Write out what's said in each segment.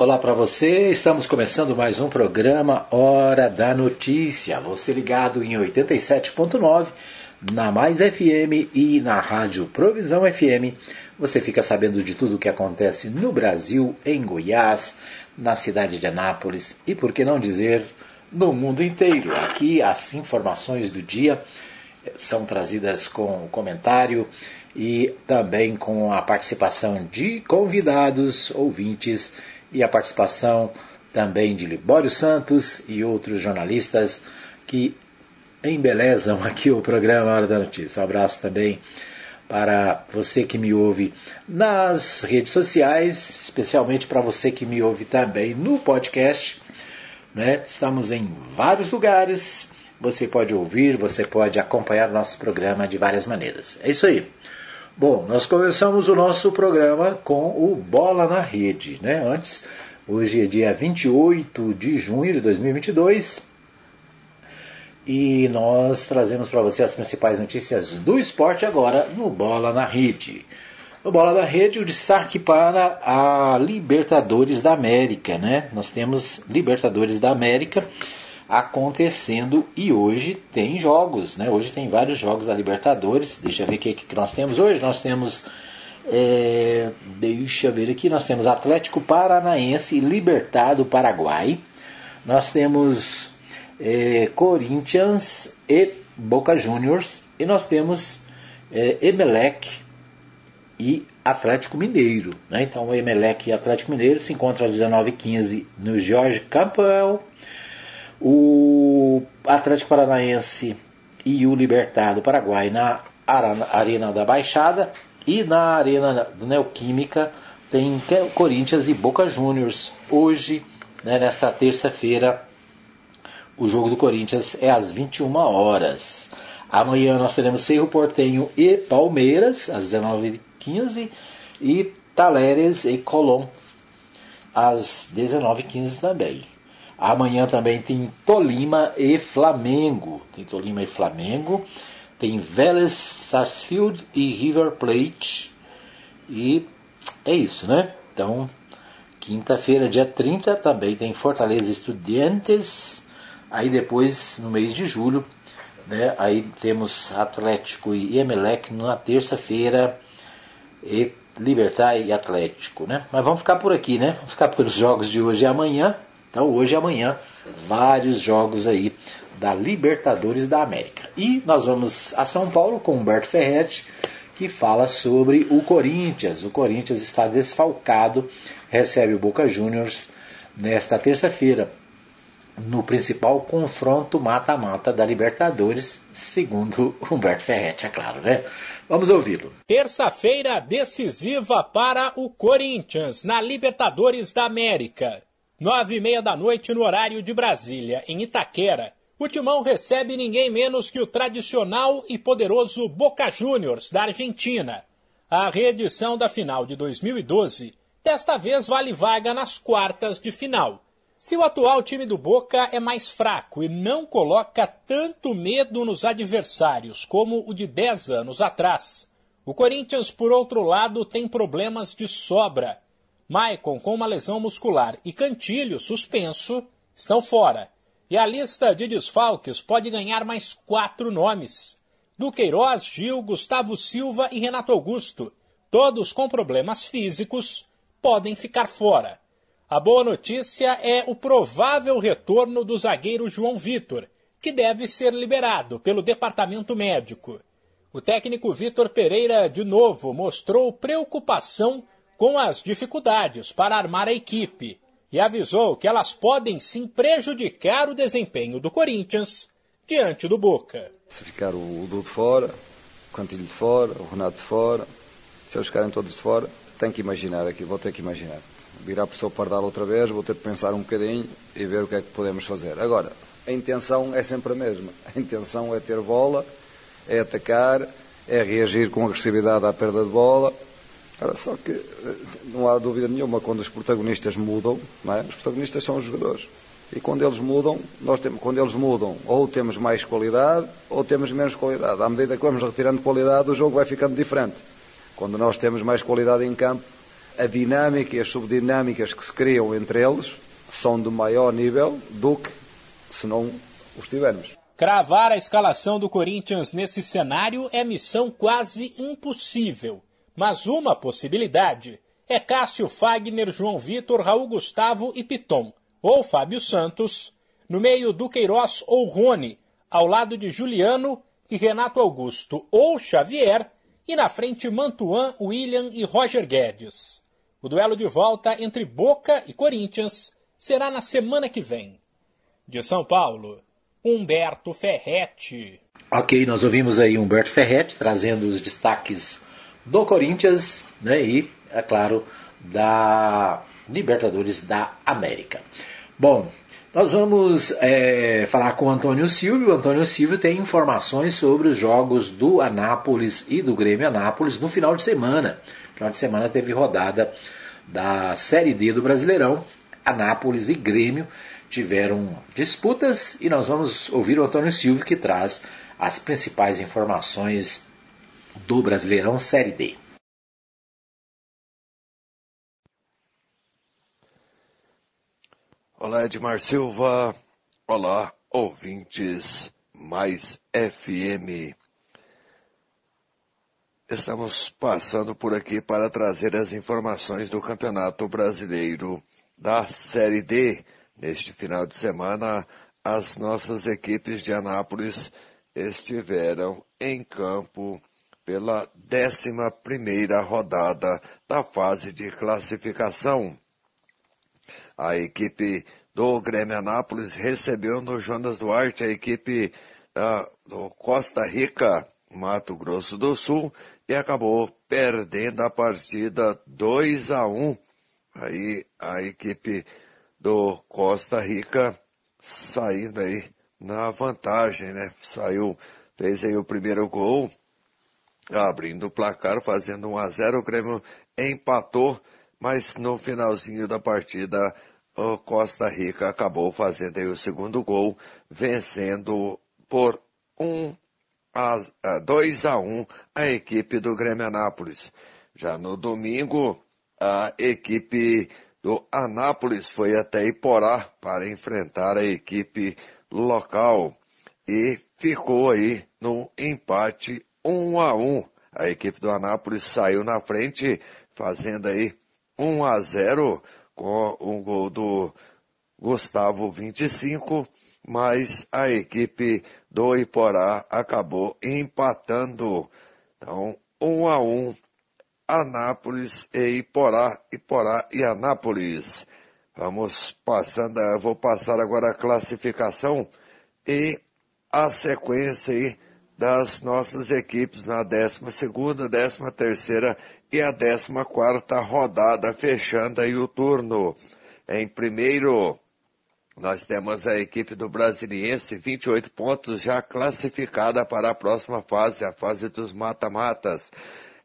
Olá para você, estamos começando mais um programa Hora da Notícia. Você ligado em 87.9 na Mais FM e na Rádio Provisão FM. Você fica sabendo de tudo o que acontece no Brasil, em Goiás, na cidade de Anápolis e, por que não dizer, no mundo inteiro. Aqui as informações do dia são trazidas com comentário e também com a participação de convidados, ouvintes e a participação também de Libório Santos e outros jornalistas que embelezam aqui o programa Hora da Notícia. Um abraço também para você que me ouve nas redes sociais, especialmente para você que me ouve também no podcast. Né? Estamos em vários lugares. Você pode ouvir, você pode acompanhar nosso programa de várias maneiras. É isso aí. Bom, nós começamos o nosso programa com o Bola na Rede. Né? Antes, hoje é dia 28 de junho de 2022 e nós trazemos para você as principais notícias do esporte agora no Bola na Rede. No Bola na Rede, o destaque para a Libertadores da América. Né? Nós temos Libertadores da América acontecendo e hoje tem jogos, né? Hoje tem vários jogos da Libertadores. Deixa eu ver o que, que nós temos hoje. Nós temos, é, deixa eu ver aqui, nós temos Atlético Paranaense e Libertado Paraguai. Nós temos é, Corinthians e Boca Juniors e nós temos é, Emelec e Atlético Mineiro. Né? Então o Emelec e Atlético Mineiro se encontram às 19h15 no Jorge Campbell o Atlético Paranaense e o Libertar do Paraguai na Arena da Baixada e na Arena Neoquímica tem Corinthians e Boca Juniors. Hoje, né, nesta terça-feira, o jogo do Corinthians é às 21 horas. Amanhã nós teremos Cerro Portenho e Palmeiras, às 19h15, e Taleres e Colom, às 19h15 também. Amanhã também tem Tolima e Flamengo. Tem Tolima e Flamengo. Tem Vélez, Sarsfield e River Plate. E é isso, né? Então, quinta-feira, dia 30, também tem Fortaleza Estudiantes. Aí depois, no mês de julho, né, aí temos Atlético e Emelec na terça-feira. E Libertar e Atlético, né? Mas vamos ficar por aqui, né? Vamos ficar pelos jogos de hoje e amanhã. Então, hoje e amanhã, vários jogos aí da Libertadores da América. E nós vamos a São Paulo com Humberto Ferretti, que fala sobre o Corinthians. O Corinthians está desfalcado, recebe o Boca Juniors nesta terça-feira, no principal confronto mata-mata da Libertadores, segundo Humberto Ferretti, é claro, né? Vamos ouvi-lo. Terça-feira decisiva para o Corinthians na Libertadores da América. Nove e meia da noite no horário de Brasília, em Itaquera, o Timão recebe ninguém menos que o tradicional e poderoso Boca Juniors, da Argentina. A reedição da final de 2012 desta vez vale vaga nas quartas de final. Se o atual time do Boca é mais fraco e não coloca tanto medo nos adversários como o de 10 anos atrás, o Corinthians, por outro lado, tem problemas de sobra Maicon com uma lesão muscular e Cantilho suspenso estão fora. E a lista de desfalques pode ganhar mais quatro nomes. Duqueiroz, Gil, Gustavo Silva e Renato Augusto, todos com problemas físicos, podem ficar fora. A boa notícia é o provável retorno do zagueiro João Vitor, que deve ser liberado pelo departamento médico. O técnico Vitor Pereira, de novo, mostrou preocupação com as dificuldades para armar a equipe e avisou que elas podem sim prejudicar o desempenho do Corinthians diante do Boca. Se ficar o Dudu fora, o Cantilho de fora, o Renato de fora, se eles ficarem todos de fora, tenho que imaginar aqui, vou ter que imaginar. Virar para o seu Pardal outra vez, vou ter que pensar um bocadinho e ver o que é que podemos fazer. Agora, a intenção é sempre a mesma. A intenção é ter bola, é atacar, é reagir com agressividade à perda de bola, Ora, só que eh, não há dúvida nenhuma, quando os protagonistas mudam, é? os protagonistas são os jogadores. E quando eles mudam, nós temos, quando eles mudam, ou temos mais qualidade, ou temos menos qualidade. À medida que vamos retirando qualidade, o jogo vai ficando diferente. Quando nós temos mais qualidade em campo, a dinâmica e as subdinâmicas que se criam entre eles são de maior nível do que se não os tivermos. Cravar a escalação do Corinthians nesse cenário é missão quase impossível. Mas uma possibilidade é Cássio Fagner, João Vitor, Raul Gustavo e Piton, ou Fábio Santos, no meio do Queiroz ou Rony, ao lado de Juliano e Renato Augusto ou Xavier, e na frente Mantuan, William e Roger Guedes. O duelo de volta entre Boca e Corinthians será na semana que vem. De São Paulo, Humberto Ferretti. Ok, nós ouvimos aí Humberto Ferretti trazendo os destaques do Corinthians né, e, é claro, da Libertadores da América. Bom, nós vamos é, falar com o Antônio Silvio. O Antônio Silvio tem informações sobre os jogos do Anápolis e do Grêmio Anápolis no final de semana. No final de semana teve rodada da Série D do Brasileirão. Anápolis e Grêmio tiveram disputas e nós vamos ouvir o Antônio Silvio que traz as principais informações do Brasileirão Série D. Olá, Edmar Silva. Olá, ouvintes mais FM. Estamos passando por aqui para trazer as informações do Campeonato Brasileiro da Série D. Neste final de semana, as nossas equipes de Anápolis estiveram em campo pela décima primeira rodada da fase de classificação. A equipe do Grêmio Anápolis recebeu no Jonas Duarte a equipe uh, do Costa Rica, Mato Grosso do Sul, e acabou perdendo a partida 2 a 1. Aí a equipe do Costa Rica saindo aí na vantagem, né? Saiu, fez aí o primeiro gol, abrindo o placar, fazendo 1 a 0 o Grêmio empatou, mas no finalzinho da partida o Costa Rica acabou fazendo aí o segundo gol, vencendo por 1 a 2 a 1 a equipe do Grêmio Anápolis. Já no domingo, a equipe do Anápolis foi até Iporá para enfrentar a equipe local e ficou aí no empate 1 a 1. A equipe do Anápolis saiu na frente, fazendo aí 1 a 0 com um gol do Gustavo 25, mas a equipe do Iporá acabou empatando. Então, 1 a 1 Anápolis e Iporá, Iporá e Anápolis. Vamos passando, vou passar agora a classificação e a sequência aí das nossas equipes na 12 segunda, 13 terceira e a 14 quarta rodada, fechando aí o turno. Em primeiro, nós temos a equipe do Brasiliense, 28 pontos já classificada para a próxima fase, a fase dos mata-matas.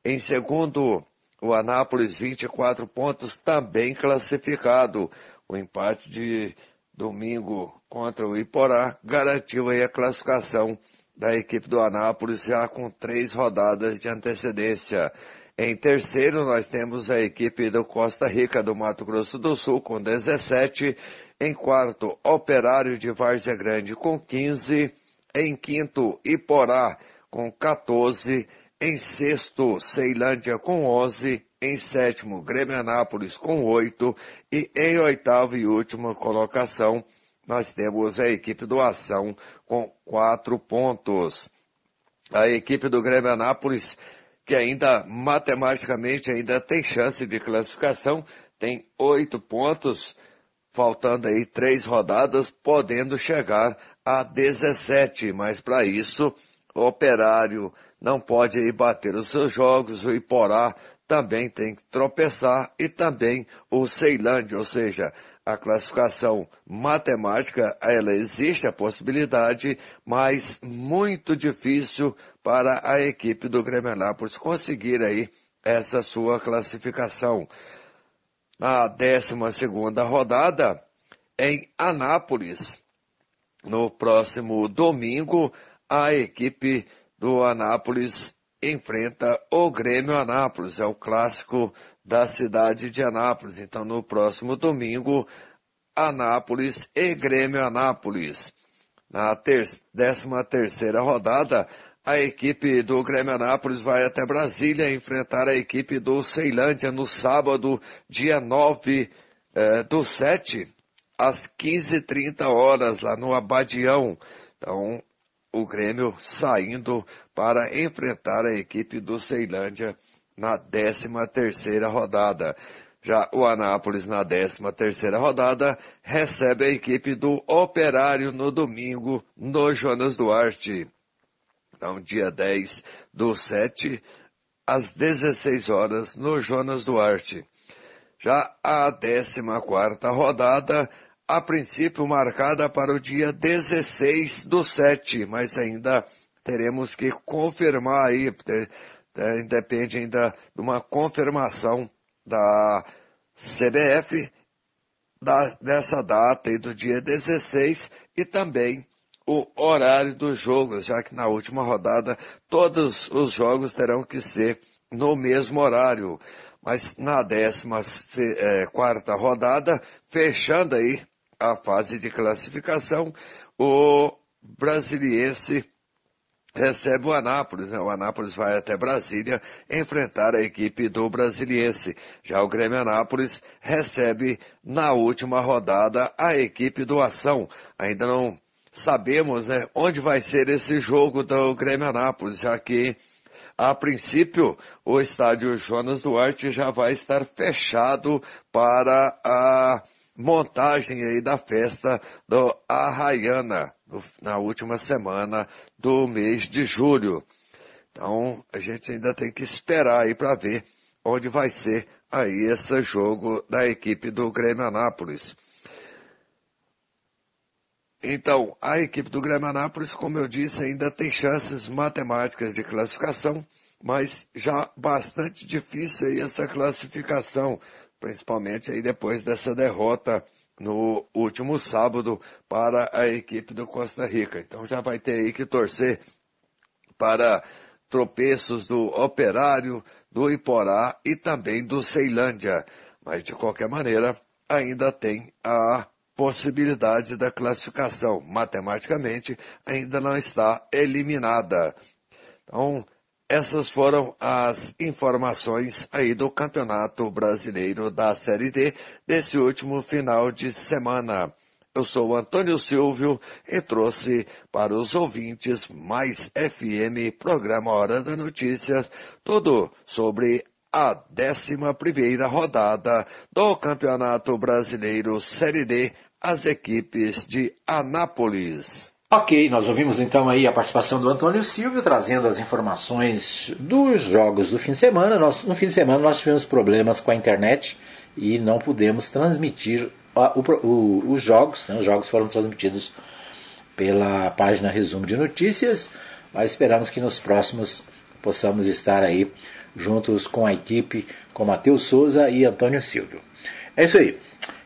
Em segundo, o Anápolis, 24 pontos, também classificado. O empate de domingo contra o Iporá garantiu aí a classificação da equipe do Anápolis já com três rodadas de antecedência. Em terceiro, nós temos a equipe do Costa Rica do Mato Grosso do Sul com 17. Em quarto, Operário de Várzea Grande com 15. Em quinto, Iporá com 14. Em sexto, Ceilândia com 11. Em sétimo, Grêmio Anápolis com 8. E em oitavo e última colocação, nós temos a equipe do Ação com 4 pontos. A equipe do Grêmio Anápolis que ainda matematicamente ainda tem chance de classificação, tem oito pontos, faltando aí três rodadas, podendo chegar a 17, mas para isso o operário não pode aí bater os seus jogos, o Iporá também tem que tropeçar e também o Ceilândia, ou seja, a classificação matemática, ela existe a possibilidade, mas muito difícil para a equipe do Grêmio Anápolis conseguir aí essa sua classificação. Na 12 segunda rodada, em Anápolis, no próximo domingo, a equipe do Anápolis enfrenta o Grêmio Anápolis. É o clássico da cidade de Anápolis. Então, no próximo domingo, Anápolis e Grêmio Anápolis. Na 13 terceira rodada, a equipe do Grêmio Anápolis vai até Brasília enfrentar a equipe do Ceilândia no sábado, dia 9 eh, do 7, às 15h30 horas, lá no Abadião. Então, o Grêmio saindo para enfrentar a equipe do Ceilândia na 13 terceira rodada. Já o Anápolis, na 13 terceira rodada, recebe a equipe do Operário no domingo, no Jonas Duarte. Então, dia 10 do 7, às 16 horas, no Jonas Duarte. Já a 14 quarta rodada, a princípio marcada para o dia 16 do 7, mas ainda teremos que confirmar aí, depende ainda de uma confirmação da CBF da, dessa data e do dia 16 e também o horário dos jogos, já que na última rodada todos os jogos terão que ser no mesmo horário. Mas na décima é, quarta rodada, fechando aí a fase de classificação, o brasiliense recebe o Anápolis. Né? O Anápolis vai até Brasília enfrentar a equipe do Brasiliense. Já o Grêmio Anápolis recebe na última rodada a equipe do Ação. Ainda não sabemos né, onde vai ser esse jogo do Grêmio Anápolis, já que a princípio, o estádio Jonas Duarte já vai estar fechado para a montagem aí da festa do Arraiana na última semana do mês de julho. Então, a gente ainda tem que esperar aí para ver onde vai ser aí esse jogo da equipe do Grêmio Anápolis. Então, a equipe do Grêmio Anápolis, como eu disse, ainda tem chances matemáticas de classificação, mas já bastante difícil aí essa classificação, principalmente aí depois dessa derrota no último sábado para a equipe do Costa Rica. Então já vai ter aí que torcer para tropeços do Operário, do Iporá e também do Ceilândia. Mas de qualquer maneira, ainda tem a possibilidade da classificação. Matematicamente, ainda não está eliminada. Então, essas foram as informações aí do Campeonato Brasileiro da Série D desse último final de semana. Eu sou Antônio Silvio e trouxe para os ouvintes mais FM, programa Hora da Notícias, tudo sobre a 11 primeira rodada do Campeonato Brasileiro Série D, as equipes de Anápolis. Ok, nós ouvimos então aí a participação do Antônio Silvio trazendo as informações dos jogos do fim de semana. Nós, no fim de semana nós tivemos problemas com a internet e não pudemos transmitir os jogos. Né? Os jogos foram transmitidos pela página Resumo de Notícias, mas esperamos que nos próximos possamos estar aí juntos com a equipe, com Matheus Souza e Antônio Silvio. É isso aí.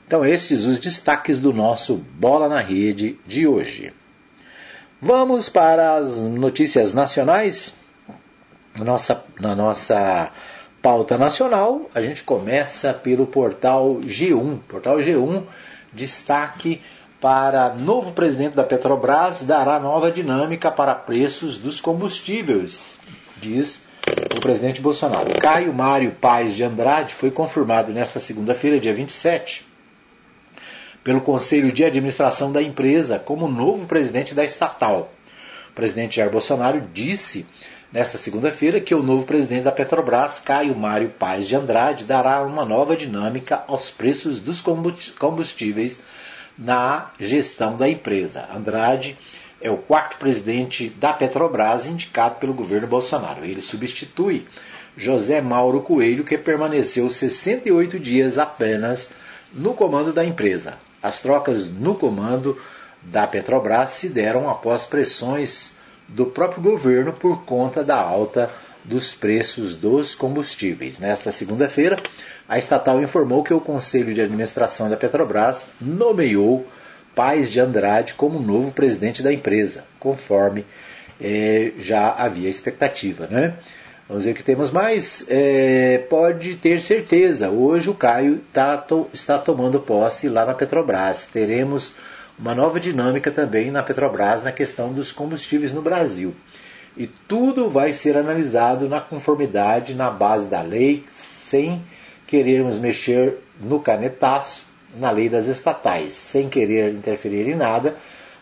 Então, estes os destaques do nosso Bola na Rede de hoje. Vamos para as notícias nacionais. Nossa, na nossa pauta nacional, a gente começa pelo portal G1. Portal G1, destaque para novo presidente da Petrobras dará nova dinâmica para preços dos combustíveis, diz o presidente Bolsonaro. Caio Mário Paes de Andrade foi confirmado nesta segunda-feira, dia 27, pelo Conselho de Administração da empresa como novo presidente da estatal. O presidente Jair Bolsonaro disse nesta segunda-feira que o novo presidente da Petrobras, Caio Mário Paz de Andrade, dará uma nova dinâmica aos preços dos combustíveis na gestão da empresa. Andrade é o quarto presidente da Petrobras indicado pelo governo Bolsonaro. Ele substitui José Mauro Coelho, que permaneceu 68 dias apenas no comando da empresa. As trocas no comando da Petrobras se deram após pressões do próprio governo por conta da alta dos preços dos combustíveis. Nesta segunda-feira, a estatal informou que o Conselho de Administração da Petrobras nomeou Paz de Andrade como novo presidente da empresa, conforme eh, já havia expectativa. Né? Vamos ver o que temos mais. É, pode ter certeza, hoje o Caio tá, to, está tomando posse lá na Petrobras. Teremos uma nova dinâmica também na Petrobras na questão dos combustíveis no Brasil. E tudo vai ser analisado na conformidade, na base da lei, sem querermos mexer no canetaço, na lei das estatais, sem querer interferir em nada,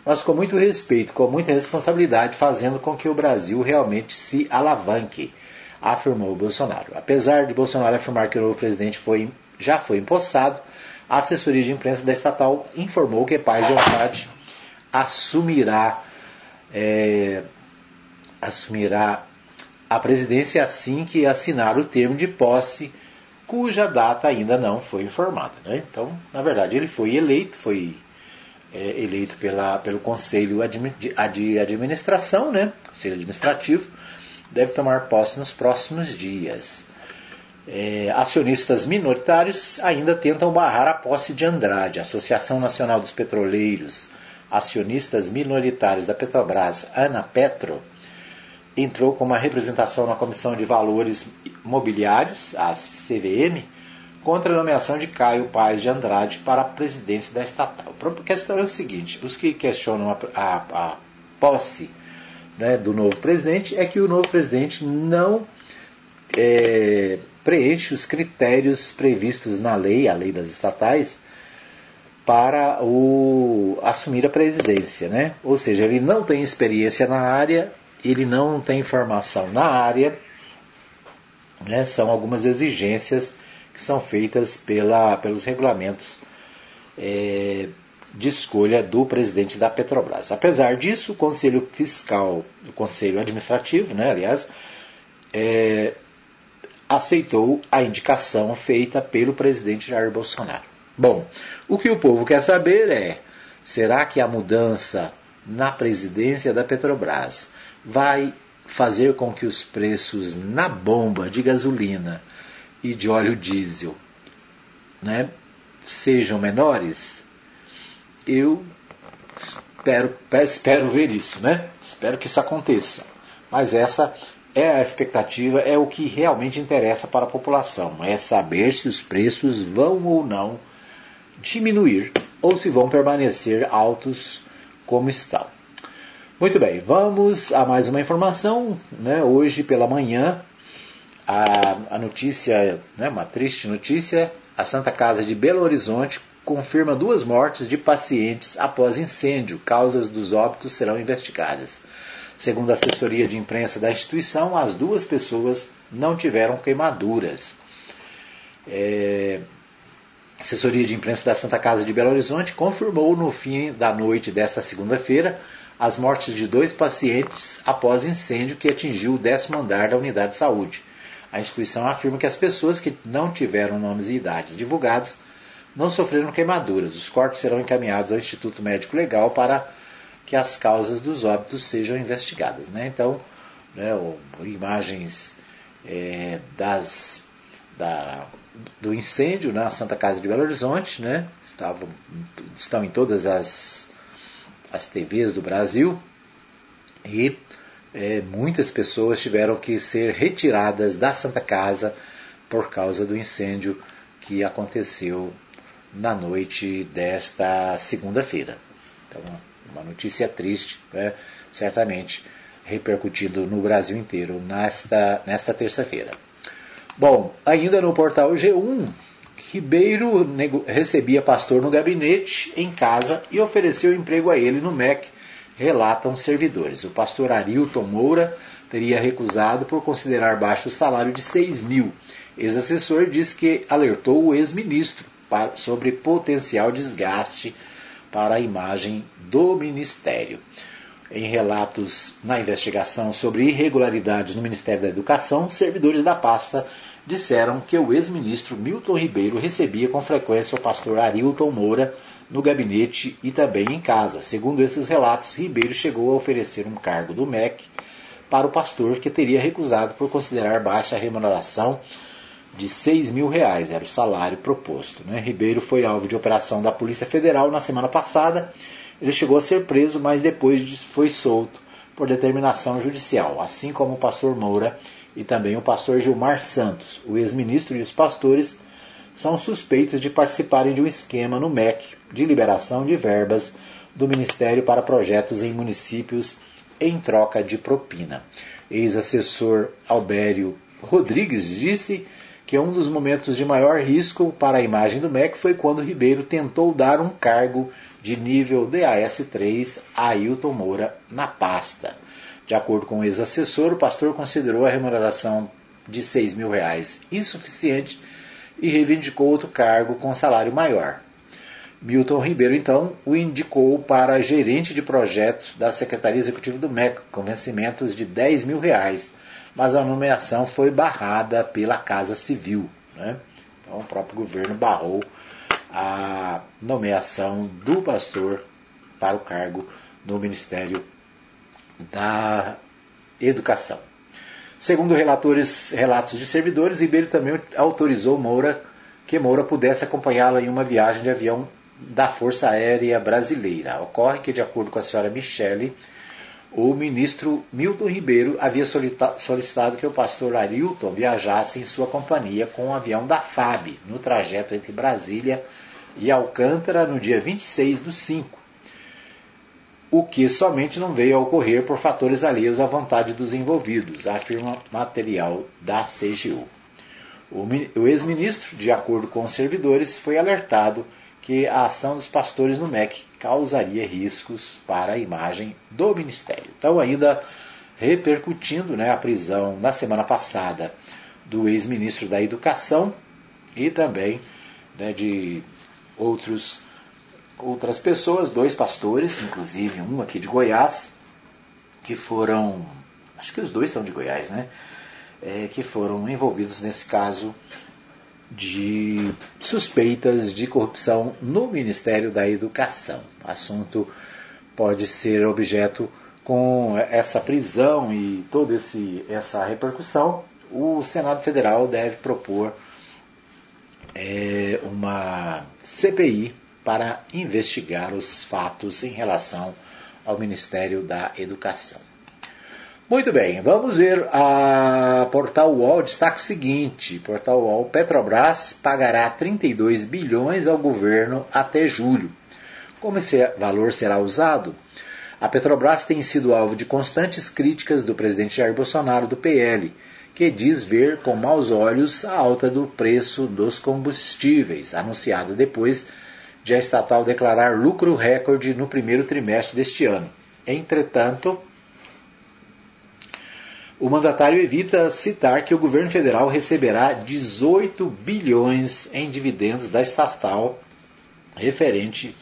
mas com muito respeito, com muita responsabilidade, fazendo com que o Brasil realmente se alavanque afirmou Bolsonaro. Apesar de Bolsonaro afirmar que o novo presidente foi, já foi empossado, a assessoria de imprensa da estatal informou que Paz de Vontade assumirá, é, assumirá a presidência assim que assinar o termo de posse, cuja data ainda não foi informada. Né? Então, na verdade, ele foi eleito, foi é, eleito pela, pelo Conselho de Administração, né? Conselho Administrativo, deve tomar posse nos próximos dias. É, acionistas minoritários ainda tentam barrar a posse de Andrade. A Associação Nacional dos Petroleiros, acionistas minoritários da Petrobras, Ana Petro, entrou com uma representação na Comissão de Valores Mobiliários, a CVM, contra a nomeação de Caio Paes de Andrade para a presidência da estatal. A questão é o seguinte: os que questionam a, a, a posse né, do novo presidente é que o novo presidente não é, preenche os critérios previstos na lei, a lei das estatais, para o, assumir a presidência. Né? Ou seja, ele não tem experiência na área, ele não tem formação na área, né? são algumas exigências que são feitas pela, pelos regulamentos é, de escolha do presidente da Petrobras. Apesar disso, o Conselho Fiscal, o Conselho Administrativo, né, aliás, é, aceitou a indicação feita pelo presidente Jair Bolsonaro. Bom, o que o povo quer saber é: será que a mudança na presidência da Petrobras vai fazer com que os preços na bomba de gasolina e de óleo diesel né, sejam menores? Eu espero, espero ver isso, né? Espero que isso aconteça. Mas essa é a expectativa, é o que realmente interessa para a população, é saber se os preços vão ou não diminuir ou se vão permanecer altos como estão. Muito bem, vamos a mais uma informação. Né? Hoje pela manhã, a, a notícia, né, uma triste notícia, a Santa Casa de Belo Horizonte confirma duas mortes de pacientes após incêndio. Causas dos óbitos serão investigadas. Segundo a assessoria de imprensa da instituição, as duas pessoas não tiveram queimaduras. É... A assessoria de imprensa da Santa Casa de Belo Horizonte confirmou no fim da noite desta segunda-feira as mortes de dois pacientes após incêndio que atingiu o décimo andar da unidade de saúde. A instituição afirma que as pessoas que não tiveram nomes e idades divulgados não sofreram queimaduras. Os corpos serão encaminhados ao Instituto Médico Legal para que as causas dos óbitos sejam investigadas. Né? Então, né, imagens é, das, da, do incêndio na Santa Casa de Belo Horizonte, né? Estavam, estão em todas as, as TVs do Brasil e é, muitas pessoas tiveram que ser retiradas da Santa Casa por causa do incêndio que aconteceu na noite desta segunda-feira. Então, uma notícia triste, né? certamente repercutindo no Brasil inteiro nesta, nesta terça-feira. Bom, ainda no portal G1, Ribeiro recebia pastor no gabinete, em casa, e ofereceu emprego a ele no MEC, relatam servidores. O pastor Arilton Moura teria recusado por considerar baixo o salário de 6 mil. Ex-assessor diz que alertou o ex-ministro sobre potencial desgaste para a imagem do Ministério. Em relatos na investigação sobre irregularidades no Ministério da Educação, servidores da pasta disseram que o ex-ministro Milton Ribeiro recebia com frequência o pastor Arilton Moura no gabinete e também em casa. Segundo esses relatos, Ribeiro chegou a oferecer um cargo do MEC para o pastor, que teria recusado por considerar baixa remuneração de 6 mil reais, era o salário proposto. Né? Ribeiro foi alvo de operação da Polícia Federal na semana passada. Ele chegou a ser preso, mas depois foi solto por determinação judicial. Assim como o pastor Moura, e também o pastor Gilmar Santos. O ex-ministro e os pastores são suspeitos de participarem de um esquema no MEC de liberação de verbas do Ministério para projetos em municípios em troca de propina. Ex-assessor Albério Rodrigues disse que um dos momentos de maior risco para a imagem do MEC foi quando Ribeiro tentou dar um cargo de nível DAS3 a Ailton Moura na pasta. De acordo com o ex-assessor, o pastor considerou a remuneração de 6 mil reais insuficiente e reivindicou outro cargo com salário maior. Milton Ribeiro, então, o indicou para gerente de projeto da Secretaria Executiva do MEC, com vencimentos de 10 mil reais, mas a nomeação foi barrada pela Casa Civil. Né? Então, o próprio governo barrou a nomeação do pastor para o cargo no Ministério da Educação. Segundo relatores, relatos de servidores, Ribeiro também autorizou Moura que Moura pudesse acompanhá-la em uma viagem de avião da Força Aérea Brasileira. Ocorre que, de acordo com a senhora Michele, o ministro Milton Ribeiro havia solicitado que o pastor Arilton viajasse em sua companhia com o um avião da FAB, no trajeto entre Brasília e Alcântara, no dia 26 do 5 o que somente não veio a ocorrer por fatores alheios à vontade dos envolvidos, afirma material da CGU. O ex-ministro, de acordo com os servidores, foi alertado que a ação dos pastores no MEC causaria riscos para a imagem do ministério. Então, ainda repercutindo né, a prisão na semana passada do ex-ministro da Educação e também né, de outros outras pessoas, dois pastores, inclusive um aqui de Goiás, que foram, acho que os dois são de Goiás, né? É, que foram envolvidos nesse caso de suspeitas de corrupção no Ministério da Educação. O assunto pode ser objeto com essa prisão e toda esse, essa repercussão. O Senado Federal deve propor é, uma CPI para investigar os fatos em relação ao Ministério da Educação. Muito bem, vamos ver a Portal UOL destaca o seguinte: Portal UOL Petrobras pagará 32 bilhões ao governo até julho. Como esse valor será usado? A Petrobras tem sido alvo de constantes críticas do presidente Jair Bolsonaro do PL, que diz ver com maus olhos a alta do preço dos combustíveis, anunciada depois de a estatal declarar lucro recorde no primeiro trimestre deste ano. Entretanto, o mandatário evita citar que o governo federal receberá 18 bilhões em dividendos da estatal referente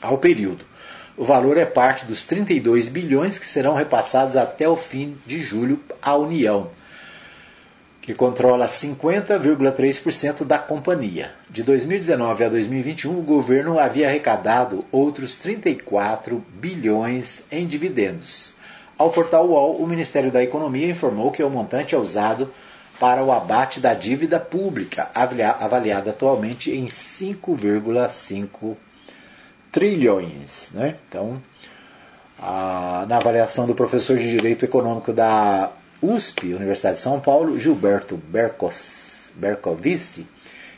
ao período. O valor é parte dos 32 bilhões que serão repassados até o fim de julho à União, que controla 50,3% da companhia. De 2019 a 2021, o governo havia arrecadado outros 34 bilhões em dividendos. Ao portal UOL, o Ministério da Economia informou que o montante é usado para o abate da dívida pública, avaliada atualmente em 5,5 trilhões. Né? Então, a, na avaliação do professor de Direito Econômico da USP, Universidade de São Paulo, Gilberto Bercovici,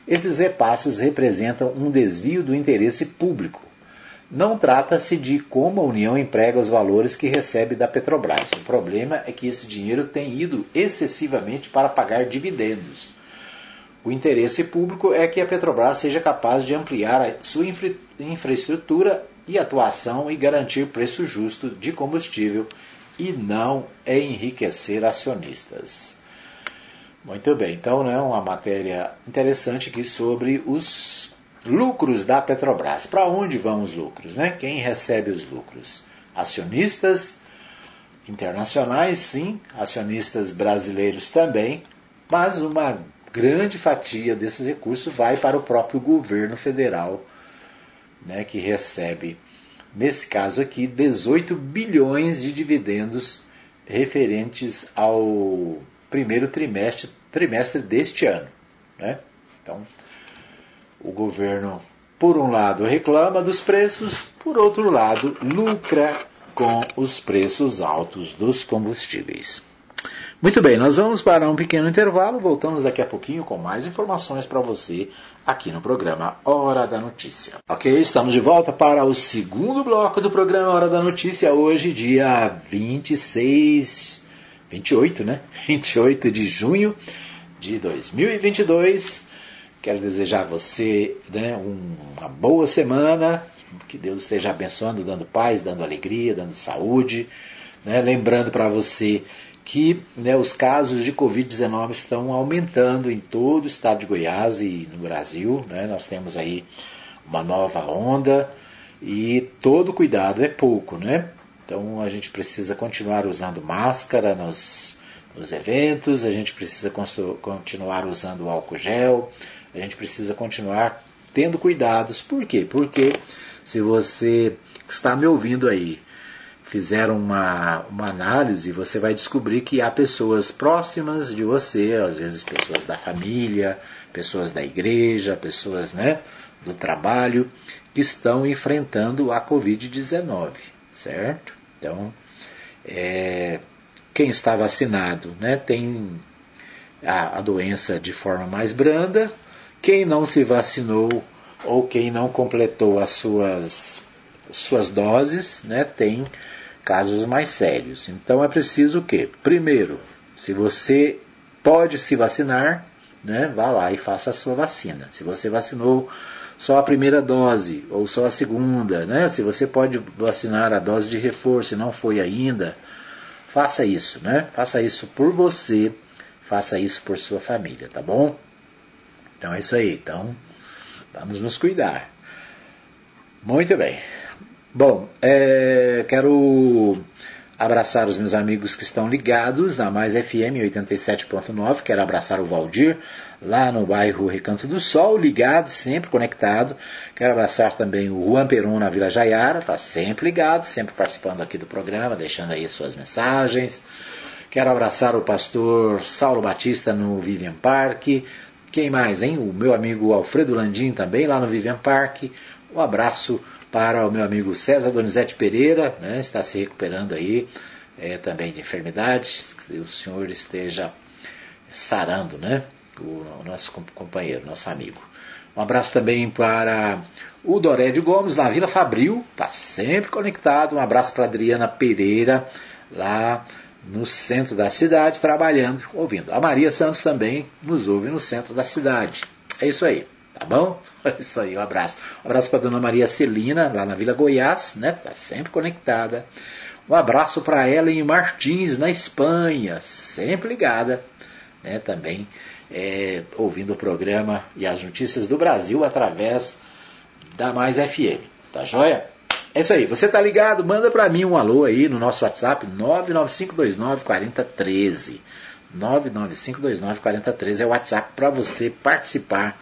esses repasses representam um desvio do interesse público. Não trata-se de como a União emprega os valores que recebe da Petrobras. O problema é que esse dinheiro tem ido excessivamente para pagar dividendos. O interesse público é que a Petrobras seja capaz de ampliar a sua infra infraestrutura e atuação e garantir preço justo de combustível e não enriquecer acionistas. Muito bem, então né, uma matéria interessante aqui sobre os lucros da Petrobras. Para onde vão os lucros? Né? Quem recebe os lucros? Acionistas internacionais, sim, acionistas brasileiros também, mas uma grande fatia desses recursos vai para o próprio governo federal, né, que recebe nesse caso aqui, 18 bilhões de dividendos referentes ao primeiro trimestre, trimestre deste ano. Né? Então, o governo, por um lado, reclama dos preços, por outro lado, lucra com os preços altos dos combustíveis. Muito bem, nós vamos para um pequeno intervalo, voltamos daqui a pouquinho com mais informações para você aqui no programa Hora da Notícia. Ok, estamos de volta para o segundo bloco do programa Hora da Notícia, hoje, dia 26, 28, né? 28 de junho de 2022. Quero desejar a você né, uma boa semana, que Deus esteja abençoando, dando paz, dando alegria, dando saúde. Né? Lembrando para você que né, os casos de Covid-19 estão aumentando em todo o estado de Goiás e no Brasil. Né? Nós temos aí uma nova onda e todo cuidado é pouco, né? Então a gente precisa continuar usando máscara nos, nos eventos, a gente precisa continuar usando álcool gel, a gente precisa continuar tendo cuidados. Por quê? Porque se você está me ouvindo aí fizeram uma, uma análise, você vai descobrir que há pessoas próximas de você, às vezes pessoas da família, pessoas da igreja, pessoas né, do trabalho, que estão enfrentando a Covid-19, certo? Então, é, quem está vacinado né, tem a, a doença de forma mais branda, quem não se vacinou ou quem não completou as suas, suas doses né, tem casos mais sérios. Então é preciso o quê? Primeiro, se você pode se vacinar, né, vá lá e faça a sua vacina. Se você vacinou só a primeira dose ou só a segunda, né, se você pode vacinar a dose de reforço e não foi ainda, faça isso, né? Faça isso por você, faça isso por sua família, tá bom? Então é isso aí. Então, vamos nos cuidar. Muito bem. Bom, é, quero abraçar os meus amigos que estão ligados na Mais FM 87.9. Quero abraçar o Valdir, lá no bairro Recanto do Sol, ligado, sempre conectado. Quero abraçar também o Juan Peron na Vila Jaiara, está sempre ligado, sempre participando aqui do programa, deixando aí suas mensagens. Quero abraçar o pastor Saulo Batista no Vivian Park. Quem mais, hein? O meu amigo Alfredo Landim também lá no Vivian Park. Um abraço para o meu amigo César Donizete Pereira, né, está se recuperando aí é, também de enfermidades, que o senhor esteja sarando, né, o, o nosso companheiro, nosso amigo. Um abraço também para o Doré de Gomes, na Vila Fabril, está sempre conectado. Um abraço para Adriana Pereira, lá no centro da cidade, trabalhando, ouvindo. A Maria Santos também nos ouve no centro da cidade. É isso aí. Tá bom? É isso aí, um abraço. Um abraço para dona Maria Celina, lá na Vila Goiás, né? Tá sempre conectada. Um abraço para Ellen Martins, na Espanha, sempre ligada, né? Também é, ouvindo o programa e as notícias do Brasil através da Mais FM. Tá joia? É isso aí. Você tá ligado? Manda para mim um alô aí no nosso WhatsApp 995294013. 995294013 é o WhatsApp para você participar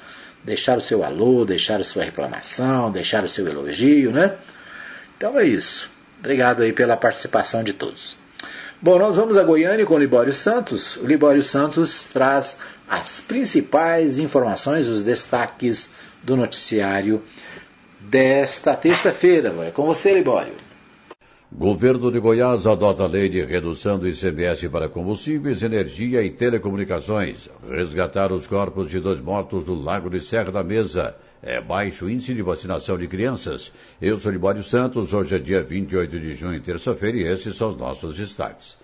deixar o seu alô, deixar a sua reclamação, deixar o seu elogio, né? Então é isso. Obrigado aí pela participação de todos. Bom, nós vamos a Goiânia com o Libório Santos. O Libório Santos traz as principais informações, os destaques do noticiário desta terça-feira. É com você, Libório. Governo de Goiás adota lei de redução do ICMS para combustíveis, energia e telecomunicações. Resgatar os corpos de dois mortos do Lago de Serra da Mesa. É baixo índice de vacinação de crianças. Eu sou Libório Santos, hoje é dia 28 de junho, terça-feira, e esses são os nossos destaques.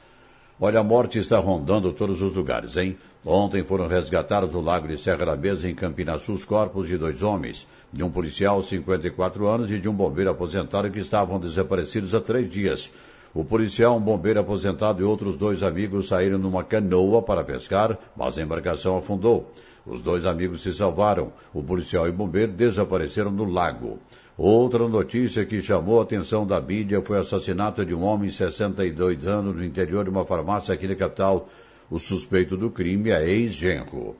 Olha, a morte está rondando todos os lugares, hein? Ontem foram resgatados do Lago de Serra da Mesa, em Campinas Sul, os corpos de dois homens, de um policial, 54 anos, e de um bombeiro aposentado que estavam desaparecidos há três dias. O policial, um bombeiro aposentado e outros dois amigos saíram numa canoa para pescar, mas a embarcação afundou. Os dois amigos se salvaram. O policial e o bombeiro desapareceram no lago. Outra notícia que chamou a atenção da mídia foi o assassinato de um homem de 62 anos no interior de uma farmácia aqui na capital. O suspeito do crime é ex-genro.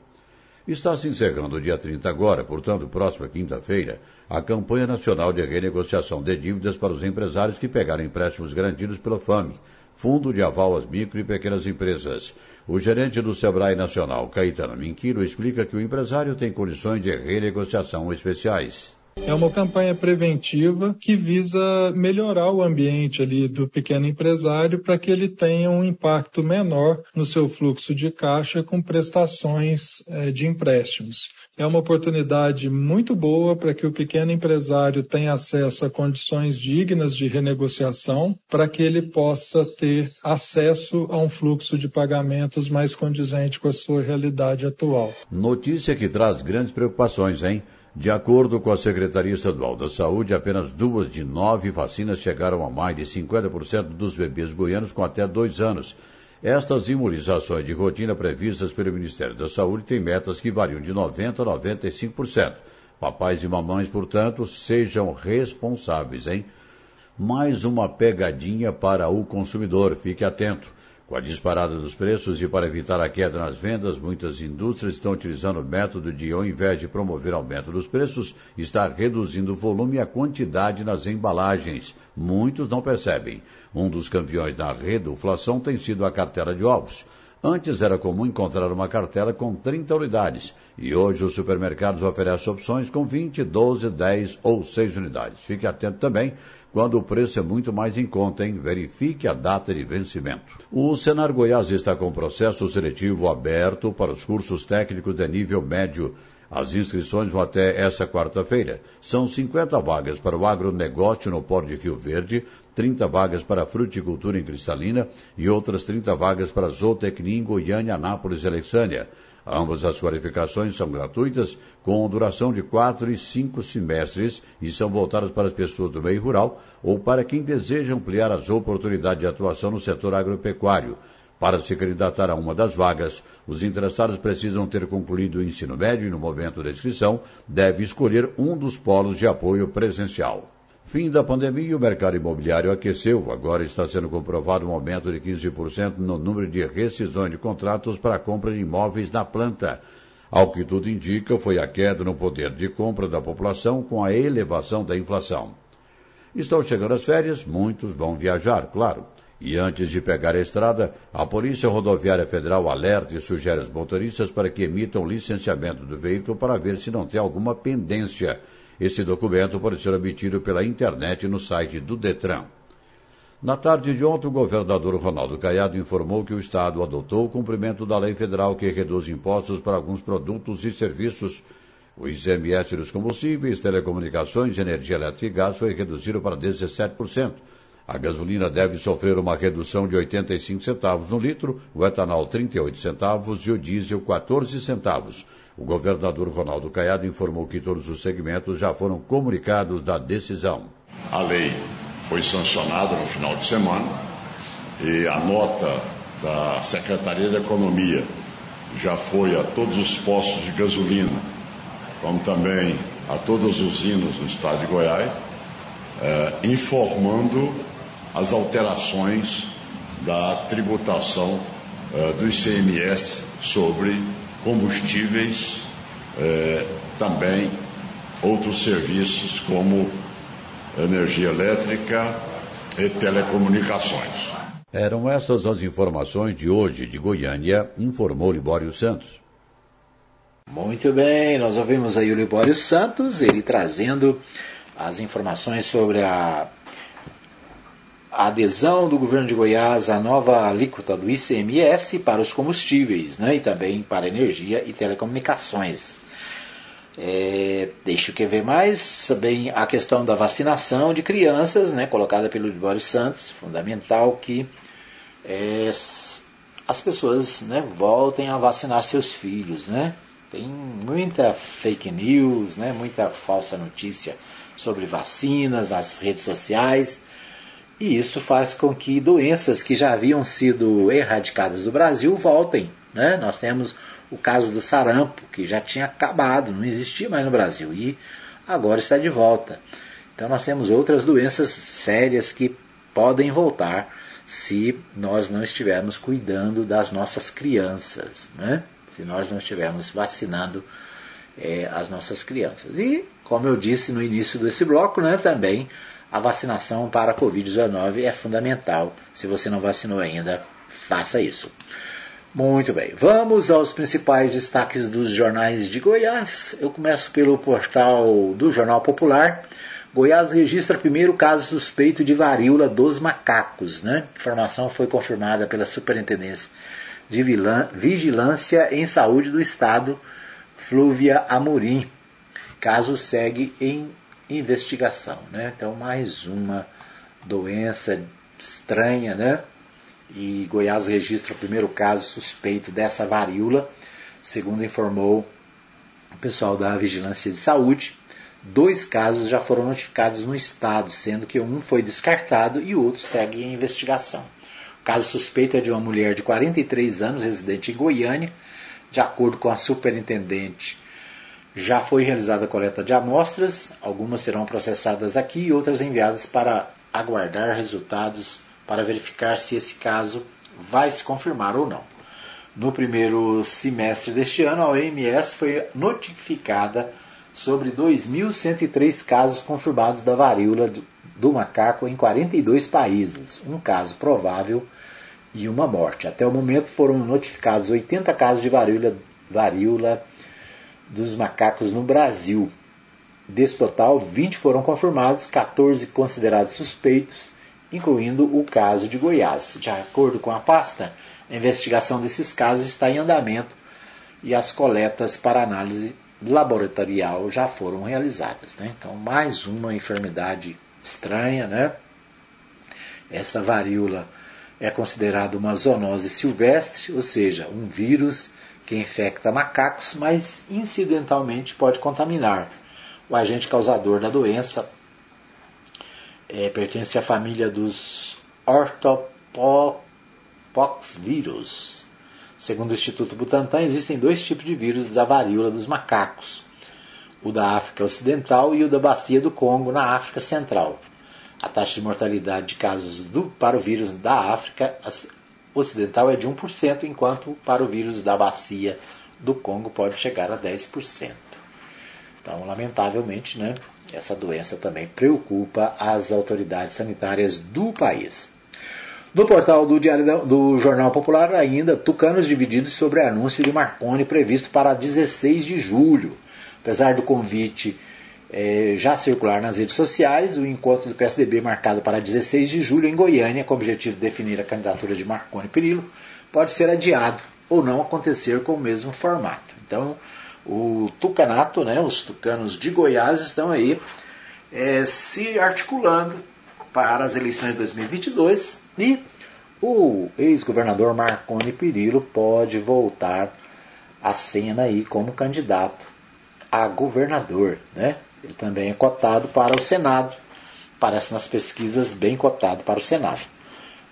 Está se encerrando dia 30 agora, portanto, próxima quinta-feira, a campanha nacional de renegociação de dívidas para os empresários que pegaram empréstimos garantidos pela FAME, Fundo de Aval às Micro e Pequenas Empresas. O gerente do Sebrae Nacional, Caetano Minquiro, explica que o empresário tem condições de renegociação especiais É uma campanha preventiva que visa melhorar o ambiente ali do pequeno empresário para que ele tenha um impacto menor no seu fluxo de caixa com prestações é, de empréstimos. É uma oportunidade muito boa para que o pequeno empresário tenha acesso a condições dignas de renegociação, para que ele possa ter acesso a um fluxo de pagamentos mais condizente com a sua realidade atual. Notícia que traz grandes preocupações, hein? De acordo com a Secretaria Estadual da Saúde, apenas duas de nove vacinas chegaram a mais de 50% dos bebês goianos com até dois anos. Estas imunizações de rotina previstas pelo Ministério da Saúde têm metas que variam de 90% a 95%. Papais e mamães, portanto, sejam responsáveis, hein? Mais uma pegadinha para o consumidor, fique atento. Com a disparada dos preços e para evitar a queda nas vendas, muitas indústrias estão utilizando o método de, ao invés de promover aumento dos preços, estar reduzindo o volume e a quantidade nas embalagens. Muitos não percebem. Um dos campeões da reduflação tem sido a cartela de ovos. Antes era comum encontrar uma cartela com 30 unidades e hoje os supermercados oferecem opções com 20, 12, 10 ou 6 unidades. Fique atento também quando o preço é muito mais em conta, hein? Verifique a data de vencimento. O Senar Goiás está com processo seletivo aberto para os cursos técnicos de nível médio. As inscrições vão até essa quarta-feira. São 50 vagas para o agronegócio no Porto de Rio Verde, 30 vagas para a fruticultura em Cristalina e outras 30 vagas para zootecnia em Goiânia, Anápolis e Alexânia. Ambas as qualificações são gratuitas, com duração de quatro e cinco semestres e são voltadas para as pessoas do meio rural ou para quem deseja ampliar as oportunidades de atuação no setor agropecuário. Para se candidatar a uma das vagas, os interessados precisam ter concluído o ensino médio e, no momento da inscrição, deve escolher um dos polos de apoio presencial. Fim da pandemia, o mercado imobiliário aqueceu. Agora está sendo comprovado um aumento de 15% no número de rescisões de contratos para compra de imóveis na planta. Ao que tudo indica, foi a queda no poder de compra da população com a elevação da inflação. Estão chegando as férias, muitos vão viajar, claro. E antes de pegar a estrada, a Polícia Rodoviária Federal alerta e sugere aos motoristas para que emitam licenciamento do veículo para ver se não tem alguma pendência esse documento pode ser obtido pela internet no site do Detran. Na tarde de ontem, o governador Ronaldo Caiado informou que o Estado adotou o cumprimento da lei federal que reduz impostos para alguns produtos e serviços. O ICMS dos combustíveis, telecomunicações, energia elétrica e gás foi reduzido para 17%. A gasolina deve sofrer uma redução de 85 centavos no litro, o etanol 38 centavos e o diesel 14 centavos. O governador Ronaldo Caiado informou que todos os segmentos já foram comunicados da decisão. A lei foi sancionada no final de semana e a nota da Secretaria da Economia já foi a todos os postos de gasolina, como também a todas as usinas do estado de Goiás, eh, informando as alterações da tributação eh, do ICMS sobre combustíveis, eh, também outros serviços como energia elétrica e telecomunicações. Eram essas as informações de hoje de Goiânia, informou Libório Santos. Muito bem, nós ouvimos aí o Libório Santos, ele trazendo as informações sobre a a adesão do governo de Goiás à nova alíquota do ICMS para os combustíveis né, e também para energia e telecomunicações. É, deixa eu ver mais, também a questão da vacinação de crianças, né, colocada pelo Libório Santos, fundamental que é, as pessoas né, voltem a vacinar seus filhos. Né? Tem muita fake news, né, muita falsa notícia sobre vacinas nas redes sociais e isso faz com que doenças que já haviam sido erradicadas do Brasil voltem. Né? Nós temos o caso do sarampo, que já tinha acabado, não existia mais no Brasil, e agora está de volta. Então nós temos outras doenças sérias que podem voltar se nós não estivermos cuidando das nossas crianças, né? se nós não estivermos vacinando é, as nossas crianças. E, como eu disse no início desse bloco, né, também a vacinação para a Covid-19 é fundamental. Se você não vacinou ainda, faça isso. Muito bem, vamos aos principais destaques dos jornais de Goiás. Eu começo pelo portal do Jornal Popular. Goiás registra primeiro caso suspeito de varíola dos macacos. Né? Informação foi confirmada pela Superintendência de Vigilância em Saúde do Estado, Flúvia Amorim. Caso segue em investigação. Né? Então, mais uma doença estranha, né? E Goiás registra o primeiro caso suspeito dessa varíola, segundo informou o pessoal da Vigilância de Saúde. Dois casos já foram notificados no estado, sendo que um foi descartado e o outro segue em investigação. O caso suspeito é de uma mulher de 43 anos, residente em Goiânia. De acordo com a superintendente, já foi realizada a coleta de amostras, algumas serão processadas aqui e outras enviadas para aguardar resultados para verificar se esse caso vai se confirmar ou não. No primeiro semestre deste ano, a OMS foi notificada sobre 2.103 casos confirmados da varíola do macaco em 42 países, um caso provável e uma morte. Até o momento foram notificados 80 casos de varíola, varíola dos macacos no Brasil. Desse total, 20 foram confirmados, 14 considerados suspeitos, incluindo o caso de Goiás. De acordo com a pasta, a investigação desses casos está em andamento e as coletas para análise laboratorial já foram realizadas. Né? Então, mais uma enfermidade estranha, né? Essa varíola é considerada uma zoonose silvestre, ou seja, um vírus que infecta macacos, mas incidentalmente pode contaminar. O agente causador da doença é, pertence à família dos ortopoxvírus. Segundo o Instituto Butantan, existem dois tipos de vírus da varíola dos macacos: o da África Ocidental e o da Bacia do Congo, na África Central. A taxa de mortalidade de casos do, para o vírus da África ocidental é de 1%, enquanto para o vírus da bacia do Congo pode chegar a 10%. Então, lamentavelmente, né, essa doença também preocupa as autoridades sanitárias do país. No portal do, Diário do Jornal Popular, ainda, tucanos divididos sobre anúncio de Marconi previsto para 16 de julho. Apesar do convite é, já circular nas redes sociais, o encontro do PSDB marcado para 16 de julho em Goiânia, com o objetivo de definir a candidatura de Marconi Perillo, pode ser adiado ou não acontecer com o mesmo formato. Então, o Tucanato, né, os tucanos de Goiás estão aí é, se articulando para as eleições de 2022 e o ex-governador Marconi Perillo pode voltar à cena aí como candidato a governador, né? Ele também é cotado para o Senado. Parece nas pesquisas bem cotado para o Senado.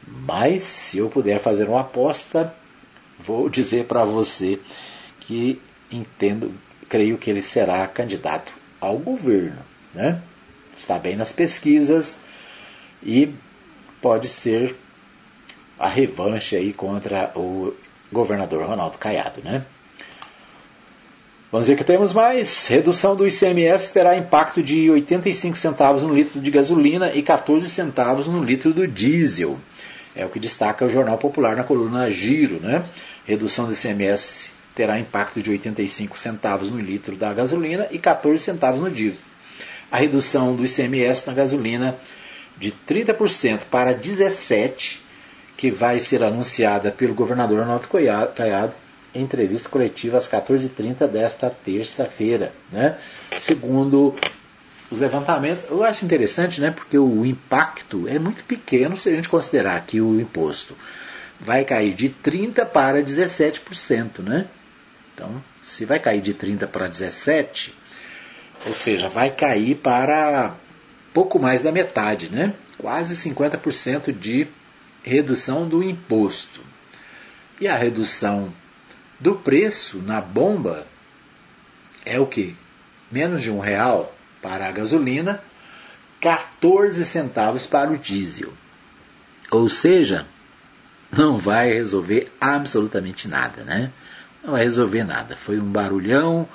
Mas se eu puder fazer uma aposta, vou dizer para você que entendo, creio que ele será candidato ao governo, né? Está bem nas pesquisas e pode ser a revanche aí contra o governador Ronaldo Caiado, né? Vamos ver que temos mais. Redução do ICMS terá impacto de 85 centavos no litro de gasolina e 14 centavos no litro do diesel. É o que destaca o Jornal Popular na coluna Giro. Né? Redução do ICMS terá impacto de 85 centavos no litro da gasolina e 14 centavos no diesel. A redução do ICMS na gasolina de 30% para 17%, que vai ser anunciada pelo governador Arnaldo Caiado, entrevista coletiva às 14h30 desta terça-feira. Né? Segundo os levantamentos, eu acho interessante, né, porque o impacto é muito pequeno se a gente considerar que o imposto vai cair de 30% para 17%. Né? Então, se vai cair de 30% para 17%, ou seja, vai cair para pouco mais da metade, né? quase 50% de redução do imposto. E a redução do preço na bomba é o que? Menos de um real para a gasolina, 14 centavos para o diesel. Ou seja, não vai resolver absolutamente nada, né? Não vai resolver nada. Foi um barulhão.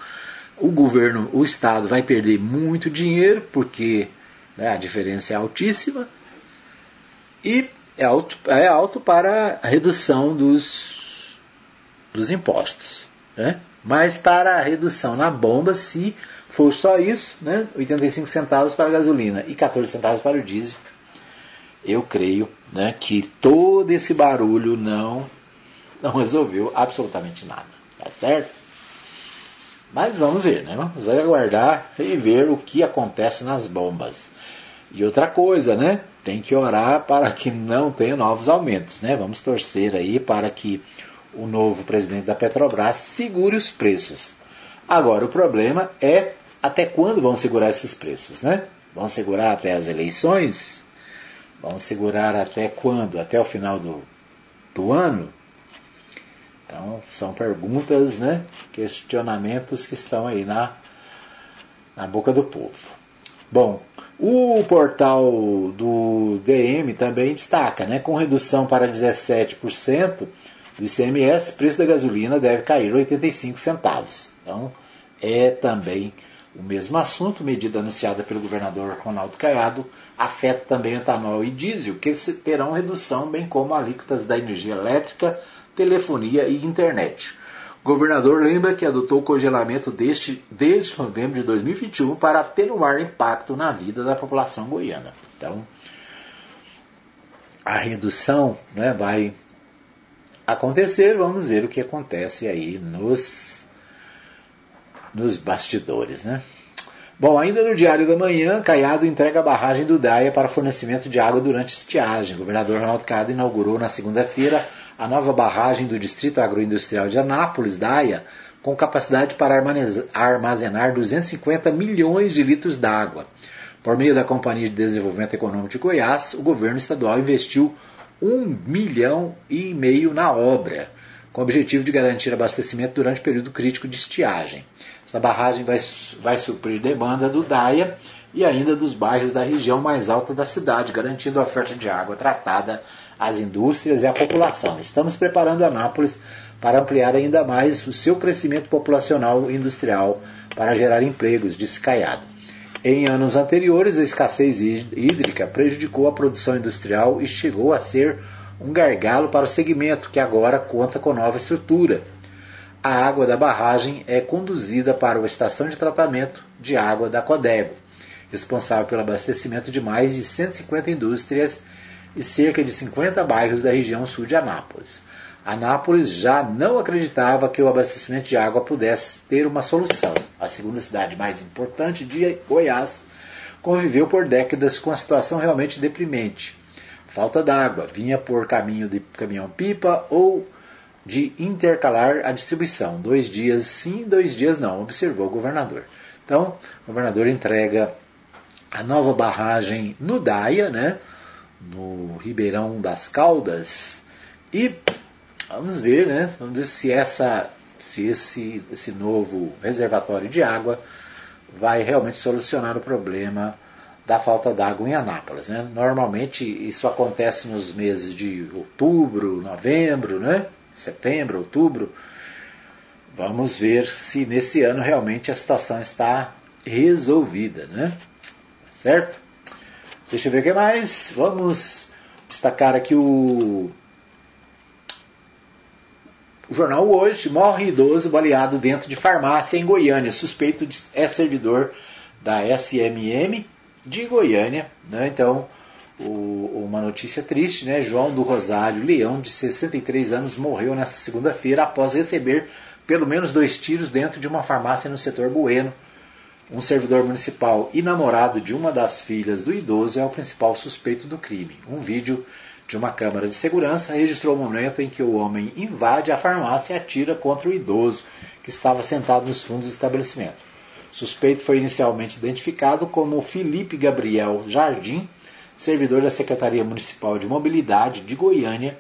O governo, o Estado vai perder muito dinheiro porque né, a diferença é altíssima e é alto, é alto para a redução dos dos impostos. Né? Mas para a redução na bomba, se for só isso, né, 85 centavos para a gasolina e 14 centavos para o diesel, eu creio né, que todo esse barulho não, não resolveu absolutamente nada. Tá certo? Mas vamos ver, né? Vamos aguardar e ver o que acontece nas bombas. E outra coisa, né? Tem que orar para que não tenha novos aumentos, né? Vamos torcer aí para que o novo presidente da Petrobras segure os preços. Agora, o problema é até quando vão segurar esses preços, né? Vão segurar até as eleições? Vão segurar até quando? Até o final do, do ano? Então, são perguntas, né? questionamentos que estão aí na, na boca do povo. Bom, o portal do DM também destaca, né? com redução para 17% do ICMS, preço da gasolina deve cair 85 centavos. Então, é também o mesmo assunto, medida anunciada pelo governador Ronaldo Caiado, afeta também etanol e diesel, que terão redução, bem como alíquotas da energia elétrica, telefonia e internet. O governador lembra que adotou o congelamento deste, desde novembro de 2021 para atenuar o impacto na vida da população goiana. Então, a redução né, vai acontecer, vamos ver o que acontece aí nos, nos bastidores. Né? Bom, ainda no Diário da Manhã, Caiado entrega a barragem do Daia para fornecimento de água durante estiagem. O governador Ronaldo Caiado inaugurou na segunda-feira a nova barragem do Distrito Agroindustrial de Anápolis, DAIA, com capacidade para armazenar 250 milhões de litros d'água. Por meio da Companhia de Desenvolvimento Econômico de Goiás, o governo estadual investiu um milhão e meio na obra, com o objetivo de garantir abastecimento durante o período crítico de estiagem. Essa barragem vai, vai suprir demanda do DAIA e ainda dos bairros da região mais alta da cidade, garantindo a oferta de água tratada às indústrias e à população. Estamos preparando Anápolis para ampliar ainda mais o seu crescimento populacional e industrial para gerar empregos, disse Caiado. Em anos anteriores, a escassez hídrica prejudicou a produção industrial e chegou a ser um gargalo para o segmento, que agora conta com nova estrutura. A água da barragem é conduzida para a estação de tratamento de água da Codego, responsável pelo abastecimento de mais de 150 indústrias e cerca de 50 bairros da região sul de Anápolis. Anápolis já não acreditava que o abastecimento de água pudesse ter uma solução. A segunda cidade mais importante de Goiás conviveu por décadas com a situação realmente deprimente. Falta d'água, vinha por caminho de caminhão-pipa ou de intercalar a distribuição. Dois dias sim, dois dias não, observou o governador. Então, o governador entrega a nova barragem no Daia, né? no Ribeirão das Caldas. E vamos ver, né? Vamos ver se, essa, se esse, esse novo reservatório de água vai realmente solucionar o problema da falta d'água em Anápolis. Né? Normalmente isso acontece nos meses de outubro, novembro, né? setembro, outubro. Vamos ver se nesse ano realmente a situação está resolvida, né? Certo? Deixa eu ver o que mais. Vamos destacar aqui o, o jornal hoje. Morre idoso baleado dentro de farmácia em Goiânia. Suspeito de é servidor da SMM de Goiânia. Né? Então, o, uma notícia triste, né? João do Rosário Leão, de 63 anos, morreu nesta segunda-feira após receber pelo menos dois tiros dentro de uma farmácia no setor Bueno, um servidor municipal e namorado de uma das filhas do idoso é o principal suspeito do crime. Um vídeo de uma câmara de segurança registrou o momento em que o homem invade a farmácia e atira contra o idoso que estava sentado nos fundos do estabelecimento. O suspeito foi inicialmente identificado como Felipe Gabriel Jardim, servidor da Secretaria Municipal de Mobilidade de Goiânia,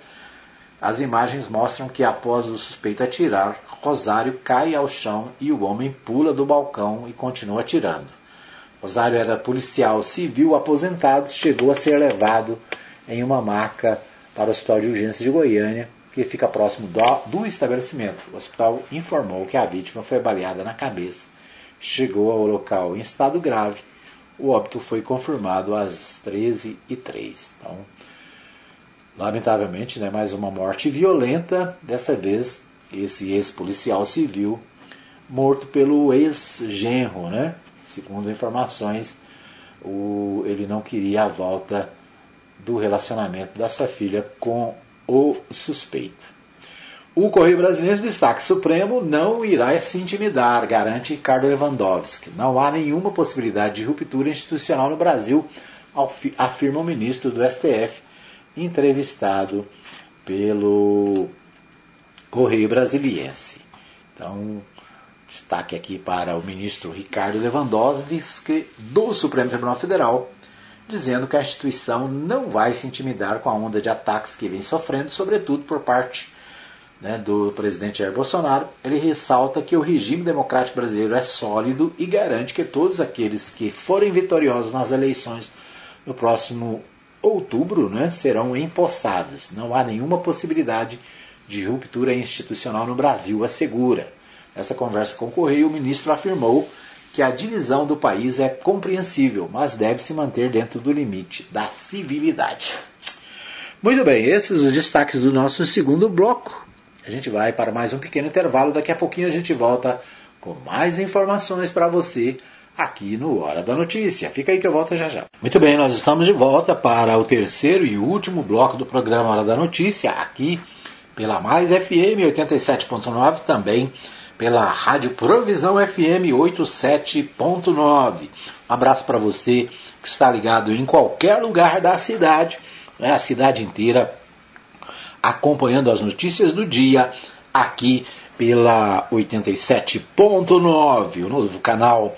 as imagens mostram que após o suspeito atirar, Rosário cai ao chão e o homem pula do balcão e continua atirando. Rosário era policial civil aposentado, chegou a ser levado em uma maca para o Hospital de Urgências de Goiânia, que fica próximo do, do estabelecimento. O hospital informou que a vítima foi baleada na cabeça, chegou ao local em estado grave. O óbito foi confirmado às 13h03. Então, Lamentavelmente, né, mais uma morte violenta, dessa vez esse ex-policial civil morto pelo ex-genro, né? Segundo informações, o, ele não queria a volta do relacionamento da sua filha com o suspeito. O Correio Brasileiro destaque Supremo não irá se intimidar, garante Ricardo Lewandowski. Não há nenhuma possibilidade de ruptura institucional no Brasil, afirma o ministro do STF, entrevistado pelo Correio Brasiliense. Então, destaque aqui para o ministro Ricardo Lewandowski do Supremo Tribunal Federal, dizendo que a instituição não vai se intimidar com a onda de ataques que vem sofrendo, sobretudo por parte né, do presidente Jair Bolsonaro, ele ressalta que o regime democrático brasileiro é sólido e garante que todos aqueles que forem vitoriosos nas eleições no próximo outubro né, serão empossados. Não há nenhuma possibilidade de ruptura institucional no Brasil, assegura. Nessa conversa com o Correio, o ministro afirmou que a divisão do país é compreensível, mas deve se manter dentro do limite da civilidade. Muito bem, esses os destaques do nosso segundo bloco. A gente vai para mais um pequeno intervalo. Daqui a pouquinho a gente volta com mais informações para você aqui no Hora da Notícia. Fica aí que eu volto já já. Muito bem, nós estamos de volta para o terceiro e último bloco do programa Hora da Notícia, aqui pela Mais FM 87.9, também pela Rádio Provisão FM 87.9. Um abraço para você que está ligado em qualquer lugar da cidade, né, a cidade inteira acompanhando as notícias do dia aqui pela 87.9, o novo canal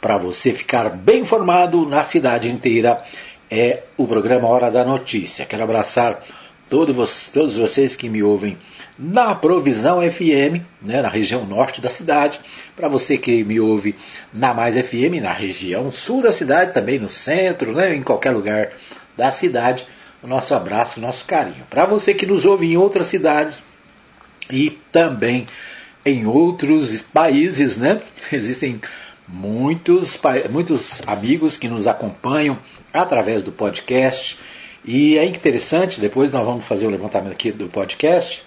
para você ficar bem informado na cidade inteira é o programa Hora da Notícia. Quero abraçar todos, todos vocês que me ouvem na Provisão FM, né, na região norte da cidade, para você que me ouve na Mais FM, na região sul da cidade, também no centro, né, em qualquer lugar da cidade o nosso abraço, o nosso carinho. Para você que nos ouve em outras cidades e também em outros países, né? Existem muitos, muitos amigos que nos acompanham através do podcast. E é interessante, depois nós vamos fazer o levantamento aqui do podcast,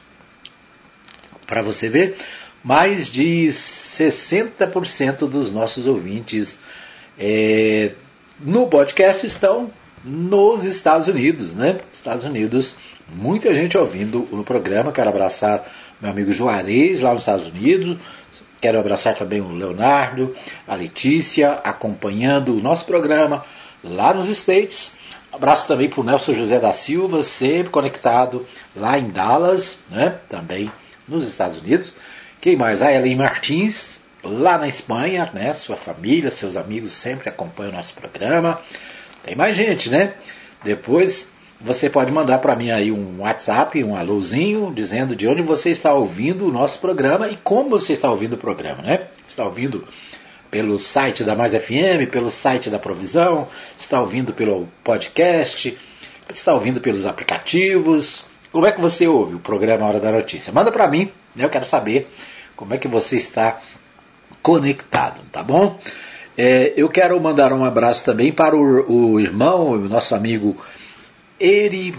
para você ver, mais de 60% dos nossos ouvintes é, no podcast estão nos Estados Unidos, né? Estados Unidos, muita gente ouvindo o programa. Quero abraçar meu amigo Juarez lá nos Estados Unidos. Quero abraçar também o Leonardo, a Letícia, acompanhando o nosso programa lá nos States. Abraço também para o Nelson José da Silva, sempre conectado lá em Dallas, né? também nos Estados Unidos. Quem mais? A Ellen Martins, lá na Espanha, né? sua família, seus amigos sempre acompanham o nosso programa. Tem mais gente, né? Depois você pode mandar para mim aí um WhatsApp, um alôzinho, dizendo de onde você está ouvindo o nosso programa e como você está ouvindo o programa, né? Está ouvindo pelo site da Mais FM, pelo site da Provisão, está ouvindo pelo podcast, está ouvindo pelos aplicativos. Como é que você ouve o programa Hora da Notícia? Manda para mim, né? eu quero saber como é que você está conectado, tá bom? É, eu quero mandar um abraço também para o, o irmão, o nosso amigo Eri,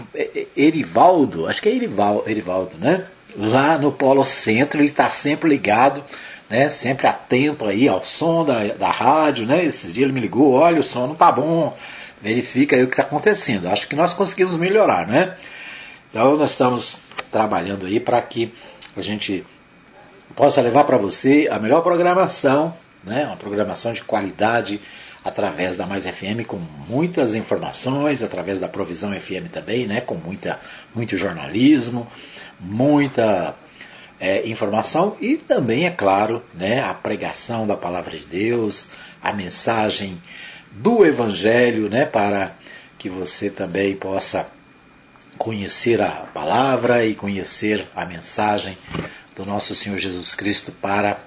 Erivaldo, acho que é Erival, Erivaldo, né? Lá no Polo Centro, ele está sempre ligado, né? Sempre atento aí ao som da, da rádio, né? Esses dias ele me ligou, olha, o som não tá bom, verifica aí o que está acontecendo. Acho que nós conseguimos melhorar, né? Então nós estamos trabalhando aí para que a gente possa levar para você a melhor programação né? uma programação de qualidade através da Mais FM com muitas informações, através da Provisão FM também, né? com muita, muito jornalismo, muita é, informação e também, é claro, né? a pregação da palavra de Deus, a mensagem do Evangelho, né? para que você também possa conhecer a palavra e conhecer a mensagem do nosso Senhor Jesus Cristo para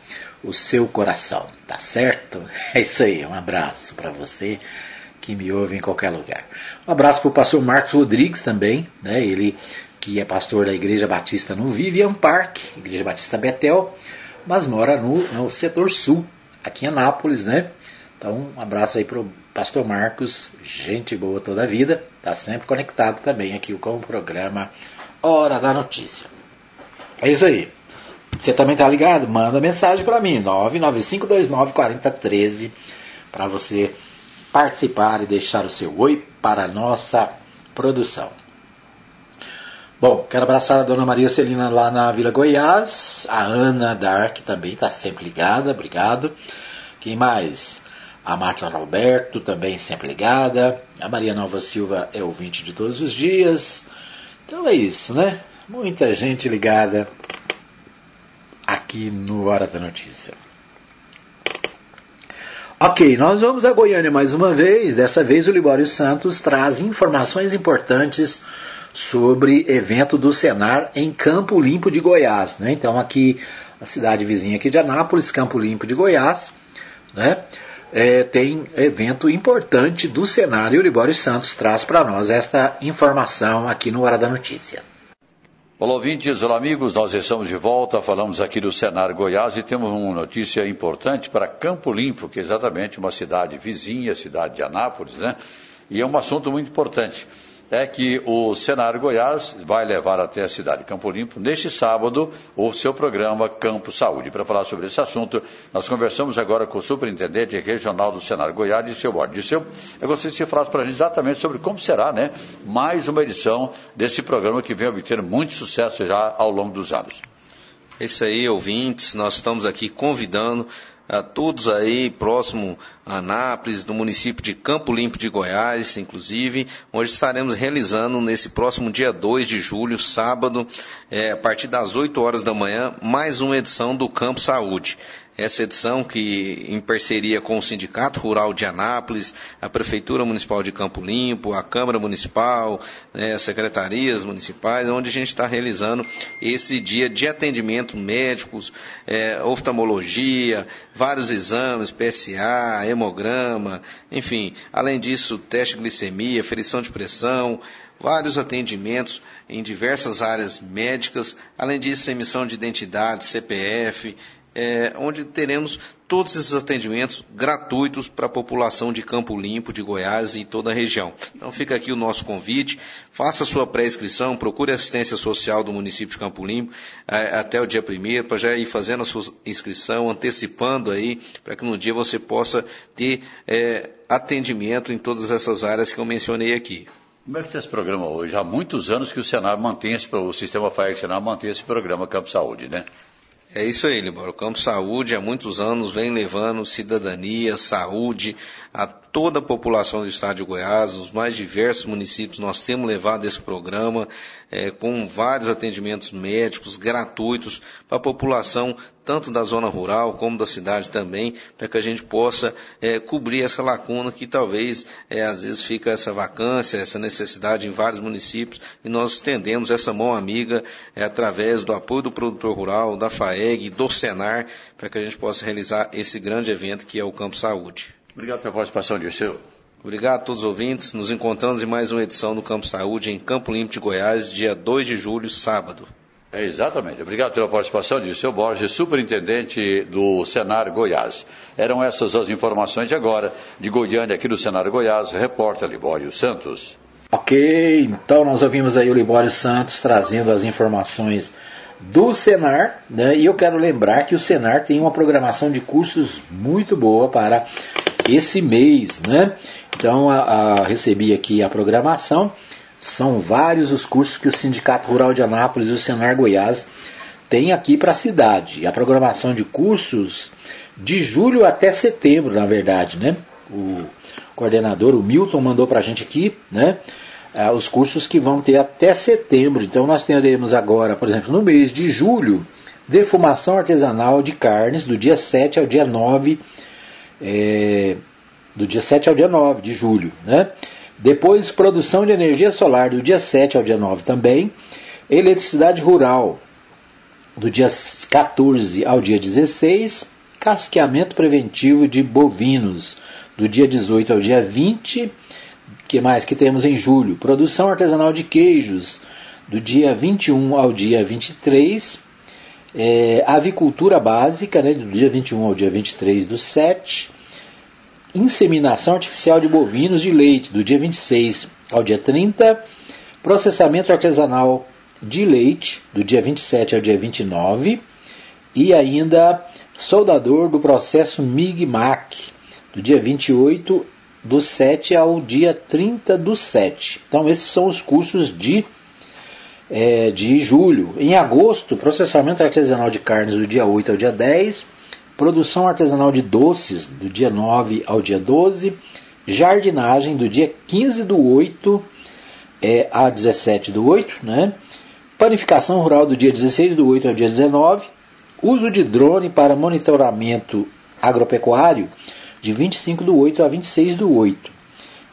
o seu coração, tá certo? É isso aí, um abraço para você que me ouve em qualquer lugar. Um abraço para o pastor Marcos Rodrigues também, né? ele que é pastor da Igreja Batista no Vivian Park, Igreja Batista Betel, mas mora no, no setor sul, aqui em Anápolis, né? Então, um abraço aí para o pastor Marcos, gente boa toda a vida, tá sempre conectado também aqui com o programa Hora da Notícia. É isso aí. Você também tá ligado? Manda mensagem para mim, 995294013, para você participar e deixar o seu oi para a nossa produção. Bom, quero abraçar a dona Maria Celina lá na Vila Goiás, a Ana Dark também está sempre ligada, obrigado. Quem mais? A Marta Roberto também sempre ligada. A Maria Nova Silva é ouvinte de todos os dias. Então é isso, né? Muita gente ligada aqui no Hora da Notícia. Ok, nós vamos a Goiânia mais uma vez. Dessa vez o Libório Santos traz informações importantes sobre evento do Senar em Campo Limpo de Goiás. Né? Então aqui, a cidade vizinha aqui de Anápolis, Campo Limpo de Goiás, né? É, tem evento importante do Senar e o Libório Santos traz para nós esta informação aqui no Hora da Notícia. Olá, ouvintes, olá, amigos, nós estamos de volta, falamos aqui do Senar Goiás e temos uma notícia importante para Campo Limpo, que é exatamente uma cidade vizinha, cidade de Anápolis, né? E é um assunto muito importante é que o Senar Goiás vai levar até a cidade de Campo Limpo, neste sábado, o seu programa Campo Saúde. Para falar sobre esse assunto, nós conversamos agora com o superintendente regional do Senar Goiás, de seu. Disseu, eu gostaria que você falasse para a gente exatamente sobre como será, né, mais uma edição desse programa que vem obtendo muito sucesso já ao longo dos anos. É isso aí, ouvintes, nós estamos aqui convidando a todos aí próximo a Anápolis, do município de Campo Limpo de Goiás, inclusive, onde estaremos realizando nesse próximo dia 2 de julho, sábado, é, a partir das 8 horas da manhã, mais uma edição do Campo Saúde essa edição que em parceria com o Sindicato Rural de Anápolis, a Prefeitura Municipal de Campo Limpo, a Câmara Municipal, né, secretarias municipais, onde a gente está realizando esse dia de atendimento médicos, é, oftalmologia, vários exames, PSA, hemograma, enfim, além disso, teste de glicemia, ferição de pressão, vários atendimentos em diversas áreas médicas, além disso, emissão de identidade, CPF, é, onde teremos todos esses atendimentos gratuitos para a população de Campo Limpo, de Goiás e toda a região. Então fica aqui o nosso convite, faça sua pré-inscrição, procure a assistência social do município de Campo Limpo é, até o dia primeiro, para já ir fazendo a sua inscrição, antecipando aí, para que no dia você possa ter é, atendimento em todas essas áreas que eu mencionei aqui. Como é que está esse programa hoje? Há muitos anos que o Senado mantém esse, o sistema FAEC Senado mantém esse programa Campo Saúde, né? É isso aí, Libório. O Campo Saúde há muitos anos vem levando cidadania, saúde a toda a população do estado de Goiás, os mais diversos municípios, nós temos levado esse programa é, com vários atendimentos médicos gratuitos para a população, tanto da zona rural como da cidade também, para que a gente possa é, cobrir essa lacuna que talvez é, às vezes fica essa vacância, essa necessidade em vários municípios, e nós estendemos essa mão amiga é, através do apoio do produtor rural, da FAEG, do Senar, para que a gente possa realizar esse grande evento que é o Campo Saúde. Obrigado pela participação, Dirceu. Obrigado a todos os ouvintes. Nos encontramos em mais uma edição do Campo Saúde em Campo Limpo de Goiás, dia 2 de julho, sábado. É, exatamente. Obrigado pela participação de seu Borges, superintendente do Senar Goiás. Eram essas as informações de agora, de Goiânia, aqui do Senar Goiás, repórter Libório Santos. Ok, então nós ouvimos aí o Libório Santos trazendo as informações do Senar, né? e eu quero lembrar que o Senar tem uma programação de cursos muito boa para esse mês, né? Então, a, a, recebi aqui a programação, são vários os cursos que o Sindicato Rural de Anápolis e o Senar Goiás têm aqui para a cidade. A programação de cursos de julho até setembro, na verdade, né? O coordenador, o Milton, mandou para a gente aqui, né? Ah, os cursos que vão ter até setembro. Então nós teremos agora, por exemplo, no mês de julho, defumação artesanal de carnes, do dia 7 ao dia 9, é, do dia 7 ao dia 9 de julho. Né? Depois, produção de energia solar, do dia 7 ao dia 9 também. Eletricidade rural, do dia 14 ao dia 16. Casqueamento preventivo de bovinos, do dia 18 ao dia 20 que mais que temos em julho? Produção artesanal de queijos, do dia 21 ao dia 23. É, avicultura básica, né, do dia 21 ao dia 23 do 7. Inseminação artificial de bovinos de leite, do dia 26 ao dia 30. Processamento artesanal de leite, do dia 27 ao dia 29. e ainda soldador do processo MIG-MAC, do dia 28 do 7 ao dia 30 do 7. Então, esses são os cursos de, é, de julho. Em agosto, processamento artesanal de carnes do dia 8 ao dia 10, produção artesanal de doces do dia 9 ao dia 12, jardinagem do dia 15 do 8 é, a 17 do 8, né? panificação rural do dia 16 do 8 ao dia 19, uso de drone para monitoramento agropecuário de 25 do 8 a 26 do 8.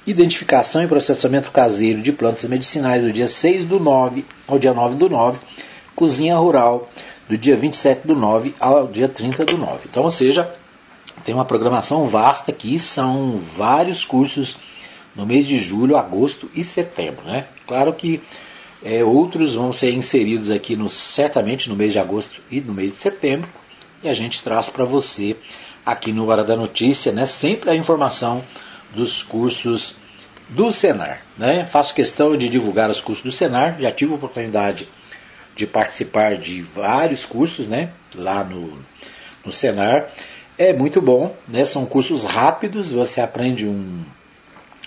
Identificação e processamento caseiro de plantas medicinais do dia 6 do 9 ao dia 9 do 9. Cozinha rural do dia 27 do 9 ao dia 30 do 9. Então, ou seja, tem uma programação vasta aqui, são vários cursos no mês de julho, agosto e setembro. Né? Claro que é, outros vão ser inseridos aqui no, certamente no mês de agosto e no mês de setembro, e a gente traz para você aqui no Hora da Notícia, né, sempre a informação dos cursos do Senar. Né? Faço questão de divulgar os cursos do Senar, já tive a oportunidade de participar de vários cursos né, lá no, no Senar. É muito bom, né? são cursos rápidos, você aprende um,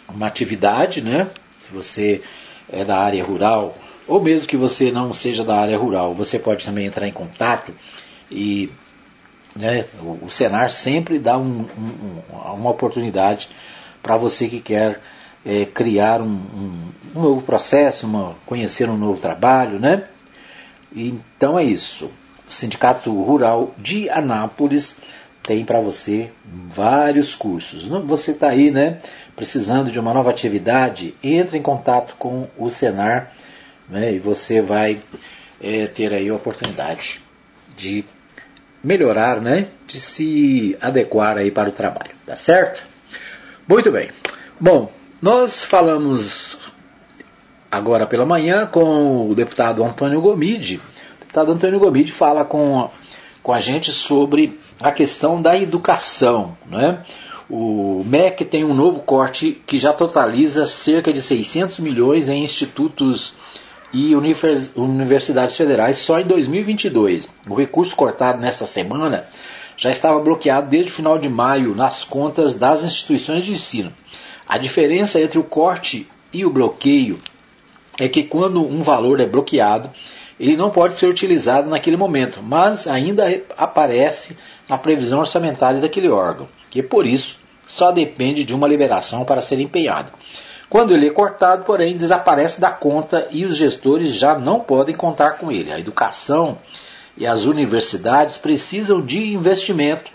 uma atividade, né? se você é da área rural, ou mesmo que você não seja da área rural, você pode também entrar em contato e né? O, o Senar sempre dá um, um, uma oportunidade para você que quer é, criar um, um, novo processo, uma, conhecer um novo trabalho. Né? Então é isso. O Sindicato Rural de Anápolis tem para você vários cursos. Você está aí, né, precisando de uma nova atividade, entre em contato com o Senar né, e você vai é, ter aí a oportunidade de melhorar, né? De se adequar aí para o trabalho, tá certo? Muito bem. Bom, nós falamos agora pela manhã com o deputado Antônio Gomide. O deputado Antônio Gomide fala com, com a gente sobre a questão da educação, né? O MEC tem um novo corte que já totaliza cerca de 600 milhões em institutos e universidades federais só em 2022. O recurso cortado nesta semana já estava bloqueado desde o final de maio nas contas das instituições de ensino. A diferença entre o corte e o bloqueio é que quando um valor é bloqueado, ele não pode ser utilizado naquele momento, mas ainda aparece na previsão orçamentária daquele órgão, que por isso só depende de uma liberação para ser empenhado. Quando ele é cortado, porém, desaparece da conta e os gestores já não podem contar com ele. A educação e as universidades precisam de investimento,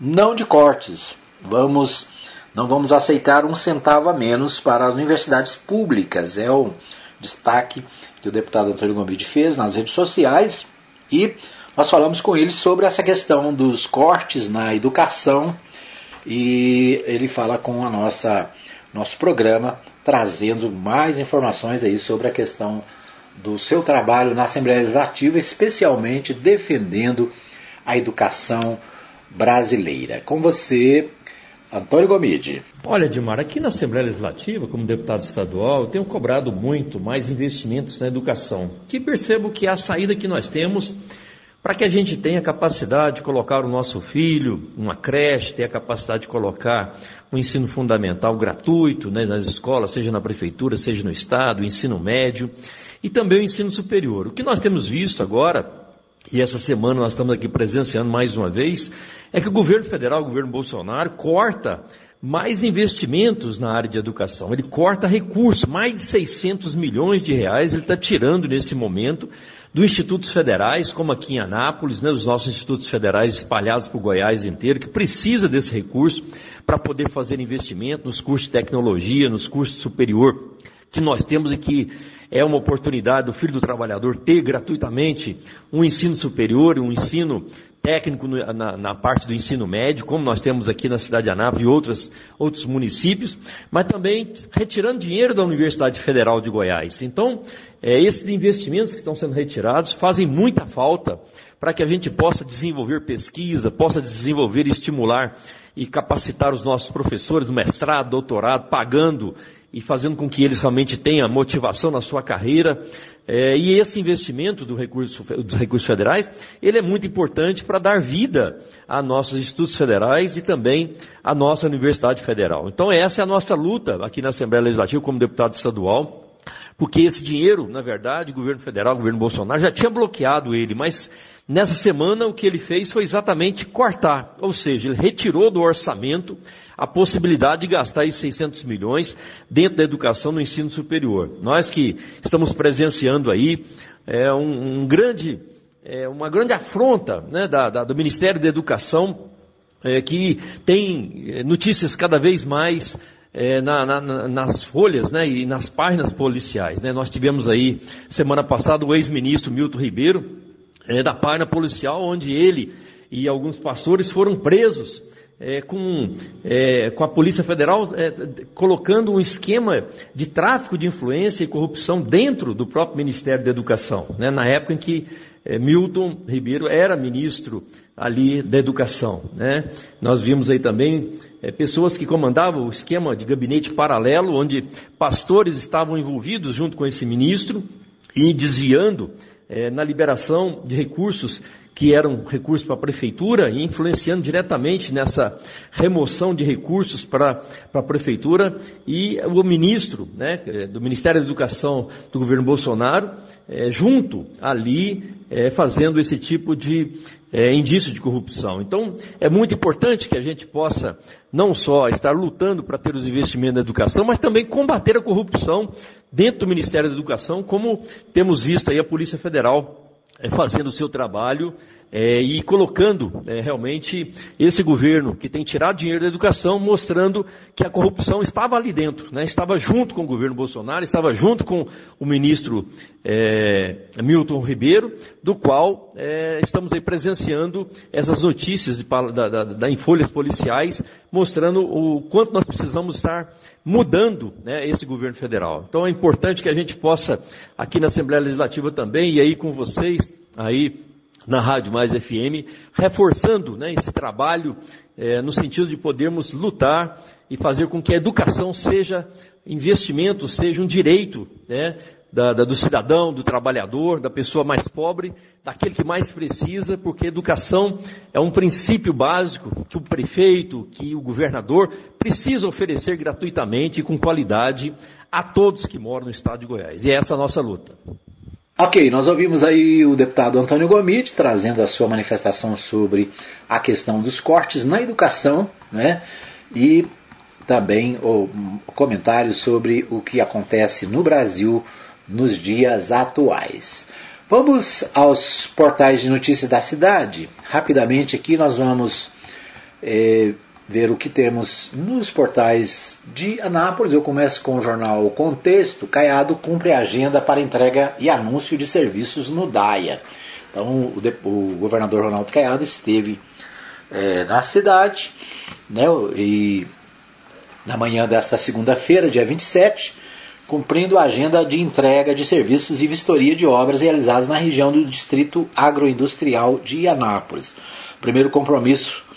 não de cortes. Vamos, não vamos aceitar um centavo a menos para as universidades públicas. É o destaque que o deputado Antônio Gomide fez nas redes sociais e nós falamos com ele sobre essa questão dos cortes na educação e ele fala com a nossa nosso programa, trazendo mais informações aí sobre a questão do seu trabalho na Assembleia Legislativa, especialmente defendendo a educação brasileira. Com você, Antônio Gomide. Olha, Dimar, aqui na Assembleia Legislativa, como deputado estadual, eu tenho cobrado muito mais investimentos na educação, que percebo que a saída que nós temos para que a gente tenha capacidade de colocar o nosso filho numa creche, ter a capacidade de colocar o um ensino fundamental gratuito né, nas escolas, seja na prefeitura, seja no estado, o ensino médio e também o ensino superior. O que nós temos visto agora, e essa semana nós estamos aqui presenciando mais uma vez, é que o governo federal, o governo Bolsonaro, corta mais investimentos na área de educação. Ele corta recursos, mais de 600 milhões de reais ele está tirando nesse momento dos institutos federais, como aqui em Anápolis, né, os nossos institutos federais espalhados por Goiás inteiro, que precisa desse recurso para poder fazer investimento nos cursos de tecnologia, nos cursos superior que nós temos e que é uma oportunidade do filho do trabalhador ter gratuitamente um ensino superior, um ensino técnico na, na, parte do ensino médio, como nós temos aqui na cidade de Anápolis e outros, outros municípios, mas também retirando dinheiro da Universidade Federal de Goiás. Então, é, esses investimentos que estão sendo retirados fazem muita falta para que a gente possa desenvolver pesquisa, possa desenvolver e estimular e capacitar os nossos professores do mestrado, doutorado, pagando e fazendo com que eles realmente tenham motivação na sua carreira. É, e esse investimento do recurso, dos recursos federais, ele é muito importante para dar vida a nossos institutos federais e também à nossa Universidade Federal. Então essa é a nossa luta aqui na Assembleia Legislativa como deputado estadual, porque esse dinheiro, na verdade, o governo federal, o governo Bolsonaro já tinha bloqueado ele, mas nessa semana o que ele fez foi exatamente cortar, ou seja, ele retirou do orçamento a possibilidade de gastar esses 600 milhões dentro da educação no ensino superior. Nós que estamos presenciando aí é, um, um grande, é, uma grande afronta né, da, da, do Ministério da Educação, é, que tem é, notícias cada vez mais é, na, na, nas folhas né, e nas páginas policiais. Né? Nós tivemos aí, semana passada, o ex-ministro Milton Ribeiro, é, da página policial, onde ele e alguns pastores foram presos é, com, é, com a Polícia Federal é, colocando um esquema de tráfico de influência e corrupção dentro do próprio Ministério da Educação, né, na época em que é, Milton Ribeiro era ministro ali da Educação. Né. Nós vimos aí também é, pessoas que comandavam o esquema de gabinete paralelo, onde pastores estavam envolvidos junto com esse ministro e desviando é, na liberação de recursos que eram recursos para a prefeitura e influenciando diretamente nessa remoção de recursos para, para a prefeitura. E o ministro né, do Ministério da Educação do governo Bolsonaro, é, junto ali, é, fazendo esse tipo de é, indício de corrupção. Então, é muito importante que a gente possa não só estar lutando para ter os investimentos na educação, mas também combater a corrupção dentro do Ministério da Educação, como temos visto aí a Polícia Federal é, fazendo o seu trabalho é, e colocando é, realmente esse governo que tem tirado dinheiro da educação, mostrando que a corrupção estava ali dentro, né? estava junto com o governo Bolsonaro, estava junto com o ministro é, Milton Ribeiro, do qual é, estamos aí presenciando essas notícias de, da, da, da, em folhas policiais, mostrando o quanto nós precisamos estar mudando né, esse governo federal. Então é importante que a gente possa, aqui na Assembleia Legislativa também, e aí com vocês, aí na Rádio Mais FM, reforçando né, esse trabalho é, no sentido de podermos lutar e fazer com que a educação seja investimento, seja um direito né, da, da, do cidadão, do trabalhador, da pessoa mais pobre, daquele que mais precisa, porque educação é um princípio básico que o prefeito, que o governador precisa oferecer gratuitamente e com qualidade a todos que moram no estado de Goiás. E é essa a nossa luta. Ok, nós ouvimos aí o deputado Antônio Gomide trazendo a sua manifestação sobre a questão dos cortes na educação, né? E também o comentário sobre o que acontece no Brasil nos dias atuais. Vamos aos portais de notícias da cidade. Rapidamente aqui nós vamos é, ver o que temos nos portais de Anápolis. Eu começo com o jornal Contexto. Caiado cumpre a agenda para entrega e anúncio de serviços no DAIA. Então, o, o governador Ronaldo Caiado esteve é, na cidade, né, e na manhã desta segunda-feira, dia 27, cumprindo a agenda de entrega de serviços e vistoria de obras realizadas na região do Distrito Agroindustrial de Anápolis. O primeiro compromisso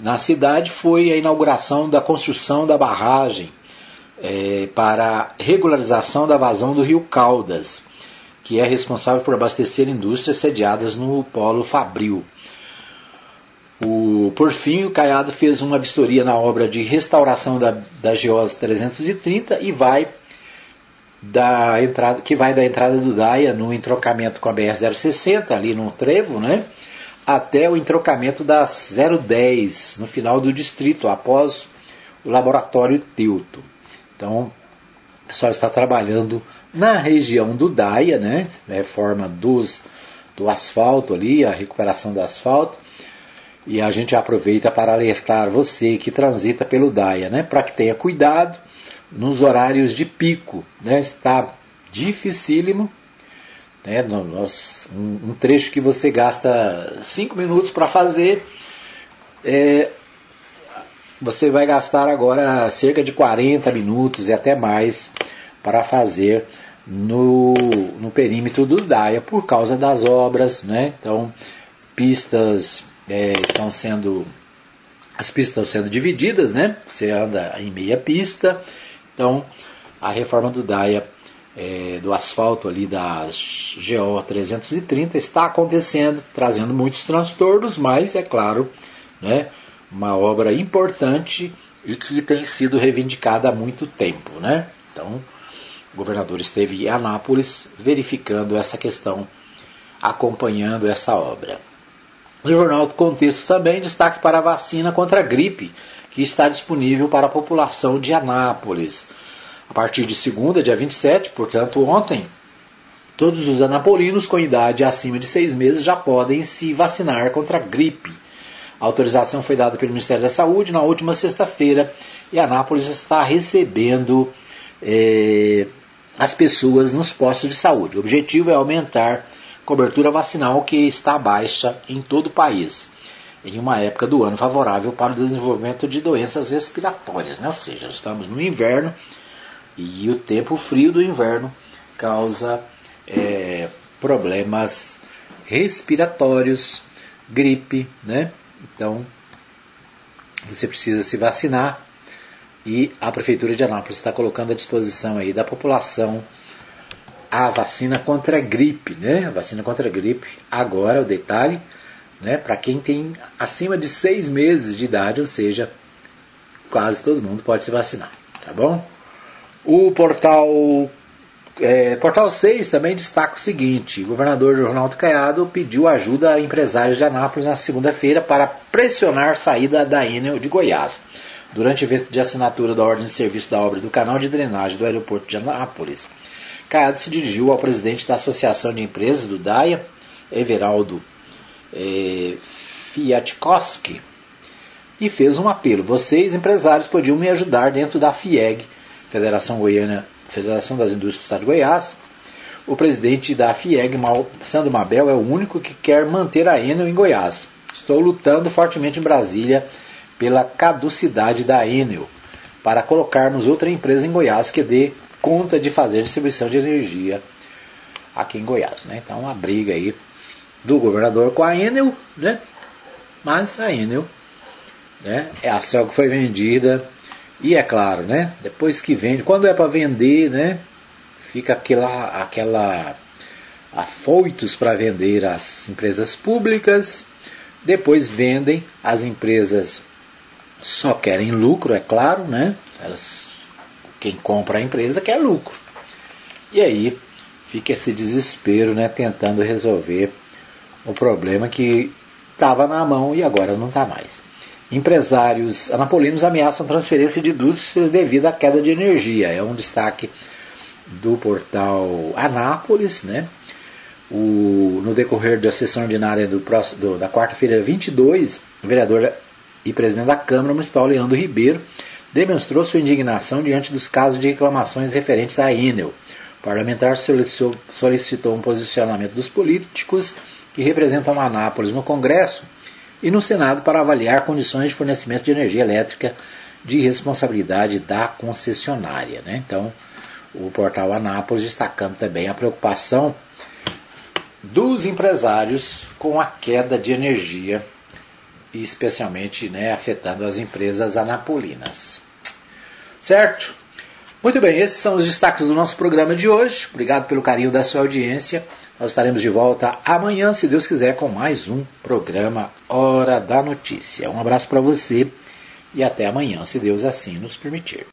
na cidade foi a inauguração da construção da barragem é, para regularização da vazão do rio Caldas, que é responsável por abastecer indústrias sediadas no polo Fabril. O, por fim, o Caiado fez uma vistoria na obra de restauração da, da GEOS 330 e vai da entrada, que vai da entrada do Daia no entrocamento com a BR-060, ali no trevo, né? Até o entrocamento das 010 no final do distrito, após o laboratório Teuto. Então, o pessoal está trabalhando na região do DAIA, né? Reforma dos, do asfalto ali, a recuperação do asfalto. E a gente aproveita para alertar você que transita pelo DAIA, né? Para que tenha cuidado nos horários de pico, né? Está dificílimo né, nós, um, trecho que você gasta 5 minutos para fazer, é, você vai gastar agora cerca de 40 minutos e até mais para fazer no, no perímetro do DAIA por causa das obras. Né? Então, pistas é, estão sendo. As pistas estão sendo divididas, né? Você anda em meia pista. Então, a reforma do DAIA, é, do asfalto ali da GO 330, está acontecendo, trazendo muitos transtornos, mas é claro, né, uma obra importante e que tem sido reivindicada há muito tempo. Né? Então, o governador esteve em Anápolis verificando essa questão, acompanhando essa obra. No Jornal do Contexto também destaque para a vacina contra a gripe, que está disponível para a população de Anápolis. A partir de segunda, dia 27, portanto ontem, todos os anapolinos com idade acima de seis meses já podem se vacinar contra a gripe. A autorização foi dada pelo Ministério da Saúde na última sexta-feira e Anápolis está recebendo é, as pessoas nos postos de saúde. O objetivo é aumentar a cobertura vacinal que está baixa em todo o país, em uma época do ano favorável para o desenvolvimento de doenças respiratórias, né? ou seja, estamos no inverno e o tempo frio do inverno causa é, problemas respiratórios, gripe, né? Então você precisa se vacinar e a Prefeitura de Anápolis está colocando à disposição aí da população a vacina contra a gripe, né? A vacina contra a gripe. Agora o detalhe, né? Para quem tem acima de seis meses de idade, ou seja, quase todo mundo pode se vacinar, tá bom? O portal é, Portal 6 também destaca o seguinte: o governador Ronaldo Caiado pediu ajuda a empresários de Anápolis na segunda-feira para pressionar a saída da Enel de Goiás durante o evento de assinatura da ordem de serviço da obra do canal de drenagem do aeroporto de Anápolis. Caiado se dirigiu ao presidente da Associação de Empresas do DAIA, Everaldo eh, Fiatkowski, e fez um apelo. Vocês, empresários, podiam me ajudar dentro da FIEG, Federação Goiana, Federação das Indústrias do Estado de Goiás. O presidente da FIEG, Sandro Mabel, é o único que quer manter a Enel em Goiás. Estou lutando fortemente em Brasília pela caducidade da Enel, para colocarmos outra empresa em Goiás que dê conta de fazer distribuição de energia aqui em Goiás. Né? Então, uma briga aí do governador com a Enel, né? mas a Enel né, é a ação que foi vendida e é claro, né, depois que vende, quando é para vender, né, fica aquela, aquela afoitos para vender as empresas públicas, depois vendem as empresas só querem lucro, é claro, né? Elas, quem compra a empresa quer lucro. E aí fica esse desespero, né? Tentando resolver o problema que estava na mão e agora não está mais. Empresários anapolinos ameaçam transferência de indústrias devido à queda de energia. É um destaque do portal Anápolis, né? O, no decorrer da sessão ordinária do, do, da quarta-feira 22, o vereador e presidente da Câmara Municipal, Leandro Ribeiro, demonstrou sua indignação diante dos casos de reclamações referentes à Enel. O parlamentar solicitou, solicitou um posicionamento dos políticos que representam Anápolis no Congresso e no Senado para avaliar condições de fornecimento de energia elétrica de responsabilidade da concessionária. Né? Então, o portal Anápolis destacando também a preocupação dos empresários com a queda de energia especialmente né, afetando as empresas anapolinas. Certo? Muito bem, esses são os destaques do nosso programa de hoje. Obrigado pelo carinho da sua audiência. Nós estaremos de volta amanhã, se Deus quiser, com mais um programa Hora da Notícia. Um abraço para você e até amanhã, se Deus assim nos permitir.